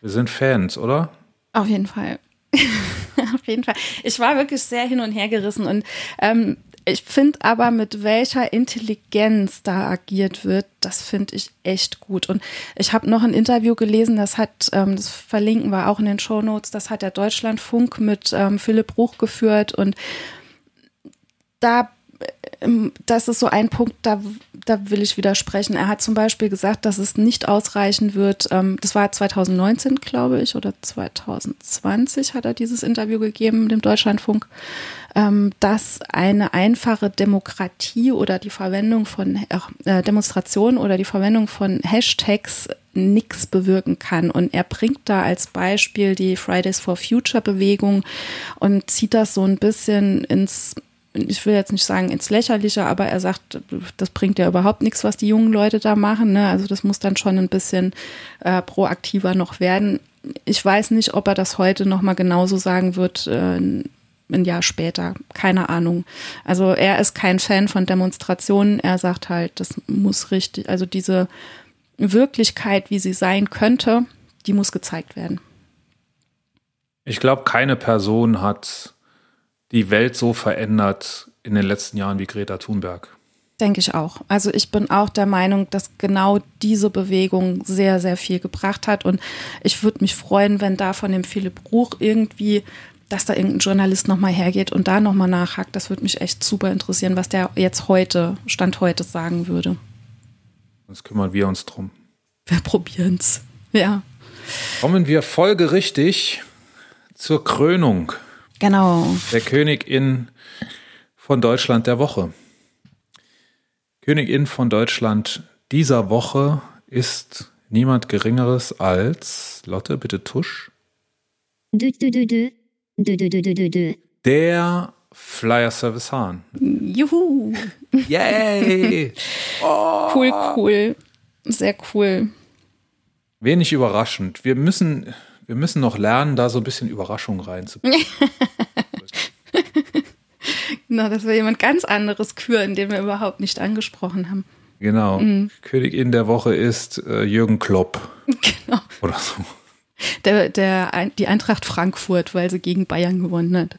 C: Wir sind Fans, oder?
A: Auf jeden Fall. Auf jeden Fall. Ich war wirklich sehr hin und her gerissen und ähm, ich finde aber, mit welcher Intelligenz da agiert wird, das finde ich echt gut. Und ich habe noch ein Interview gelesen, das hat, ähm, das verlinken wir auch in den Show Notes, das hat der Deutschlandfunk mit ähm, Philipp Bruch geführt und da das ist so ein Punkt, da, da will ich widersprechen. Er hat zum Beispiel gesagt, dass es nicht ausreichen wird. Ähm, das war 2019, glaube ich, oder 2020 hat er dieses Interview gegeben dem Deutschlandfunk, ähm, dass eine einfache Demokratie oder die Verwendung von äh, Demonstrationen oder die Verwendung von Hashtags nichts bewirken kann. Und er bringt da als Beispiel die Fridays for Future Bewegung und zieht das so ein bisschen ins ich will jetzt nicht sagen ins Lächerliche, aber er sagt, das bringt ja überhaupt nichts, was die jungen Leute da machen. Ne? Also das muss dann schon ein bisschen äh, proaktiver noch werden. Ich weiß nicht, ob er das heute nochmal genauso sagen wird, äh, ein Jahr später. Keine Ahnung. Also er ist kein Fan von Demonstrationen. Er sagt halt, das muss richtig, also diese Wirklichkeit, wie sie sein könnte, die muss gezeigt werden.
C: Ich glaube, keine Person hat die Welt so verändert in den letzten Jahren wie Greta Thunberg.
A: Denke ich auch. Also ich bin auch der Meinung, dass genau diese Bewegung sehr, sehr viel gebracht hat. Und ich würde mich freuen, wenn da von dem Philipp Bruch irgendwie, dass da irgendein Journalist nochmal hergeht und da nochmal nachhakt. Das würde mich echt super interessieren, was der jetzt heute, Stand heute sagen würde.
C: Sonst kümmern wir uns drum.
A: Wir probieren es. Ja.
C: Kommen wir folgerichtig zur Krönung.
A: Genau.
C: Der Königin von Deutschland der Woche. Königin von Deutschland dieser Woche ist niemand Geringeres als, Lotte, bitte Tusch.
B: Dö, dö, dö.
C: Der Flyer Service Hahn.
A: Juhu.
C: Yay!
A: Cool, cool. Sehr cool.
C: Wenig überraschend. Wir müssen, wir müssen noch lernen, da so ein bisschen Überraschung reinzubringen.
A: Genau, dass wir jemand ganz anderes küren, den wir überhaupt nicht angesprochen haben.
C: Genau. Königin der Woche ist äh, Jürgen Klopp.
A: Genau.
C: Oder so.
A: Der, der, die Eintracht Frankfurt, weil sie gegen Bayern gewonnen hat.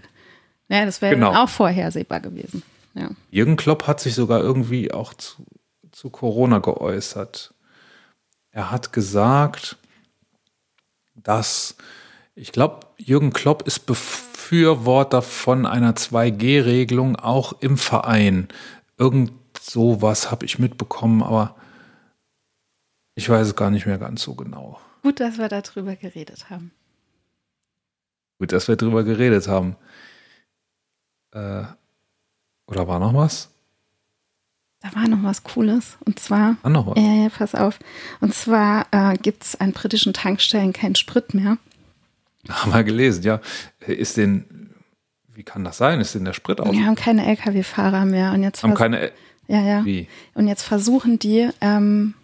A: Ja, das wäre
C: Genau.
A: auch vorhersehbar gewesen. Ja.
C: Jürgen Klopp hat sich sogar irgendwie auch zu, zu Corona geäußert. Er hat gesagt, dass, ich glaube, Jürgen Klopp ist Befürworter von einer 2G-Regelung auch im Verein. Irgend sowas habe ich mitbekommen, aber ich weiß es gar nicht mehr ganz so genau.
A: Gut, dass wir darüber geredet haben.
C: Gut, dass wir drüber geredet haben. Äh, oder war noch was?
A: Da war noch was Cooles. Und zwar,
C: War noch was?
A: ja, ja, pass auf. Und zwar äh, gibt es an britischen Tankstellen keinen Sprit mehr.
C: Haben wir gelesen, ja. Ist den, wie kann das sein? Ist denn der Sprit aus?
A: Wir haben keine Lkw-Fahrer mehr. Und jetzt
C: Haben keine,
A: ja, ja.
C: wie?
A: Und jetzt versuchen die ähm,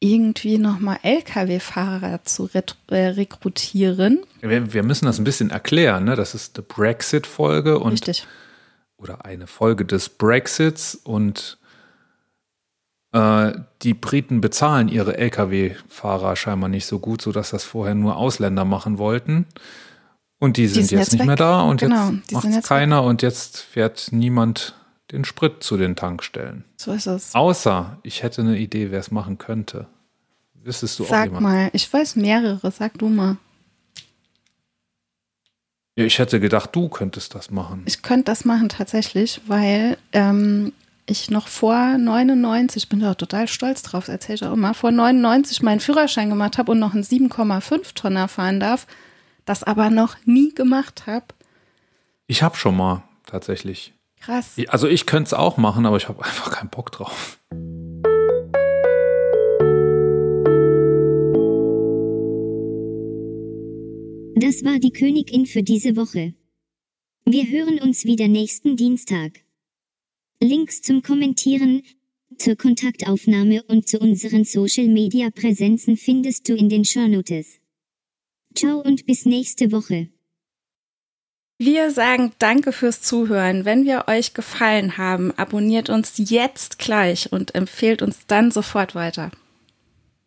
A: irgendwie nochmal Lkw-Fahrer zu äh, rekrutieren.
C: Wir, wir müssen das ein bisschen erklären, ne? Das ist eine Brexit-Folge und
A: Richtig.
C: Oder eine Folge des Brexits und äh, die Briten bezahlen ihre Lkw-Fahrer scheinbar nicht so gut, sodass das vorher nur Ausländer machen wollten. Und die sind,
A: sind
C: jetzt
A: jetzt
C: nicht
A: weg.
C: mehr da und
A: Genau,
C: jetzt
A: die
C: macht es keiner und jetzt fährt niemand den Sprit zu den Tankstellen.
A: So ist es.
C: Außer ich hätte eine Idee, wer es machen könnte. Wüsstest du auch
A: Sag
C: jemand?
A: mal, ich weiß mehrere, sag du mal.
C: Ja, ich hätte gedacht, du könntest das machen.
A: Ich könnte das machen tatsächlich, weil ähm, ich noch vor 99, ich bin da total stolz drauf, erzähle ich auch immer, vor 99 meinen Führerschein gemacht habe und noch einen 7,5 Tonner fahren darf, das aber noch nie gemacht habe.
C: Ich habe schon mal tatsächlich.
A: Krass.
C: Also ich könnte es auch machen, aber ich habe einfach keinen Bock drauf.
B: Das war die Königin für diese Woche. Wir hören uns wieder nächsten Dienstag. Links zum Kommentieren, zur Kontaktaufnahme und zu unseren Social Media Präsenzen findest du in den Shownotes. Ciao und bis nächste Woche.
A: Wir sagen danke fürs Zuhören. Wenn wir euch gefallen haben, abonniert uns jetzt gleich und empfehlt uns dann sofort weiter.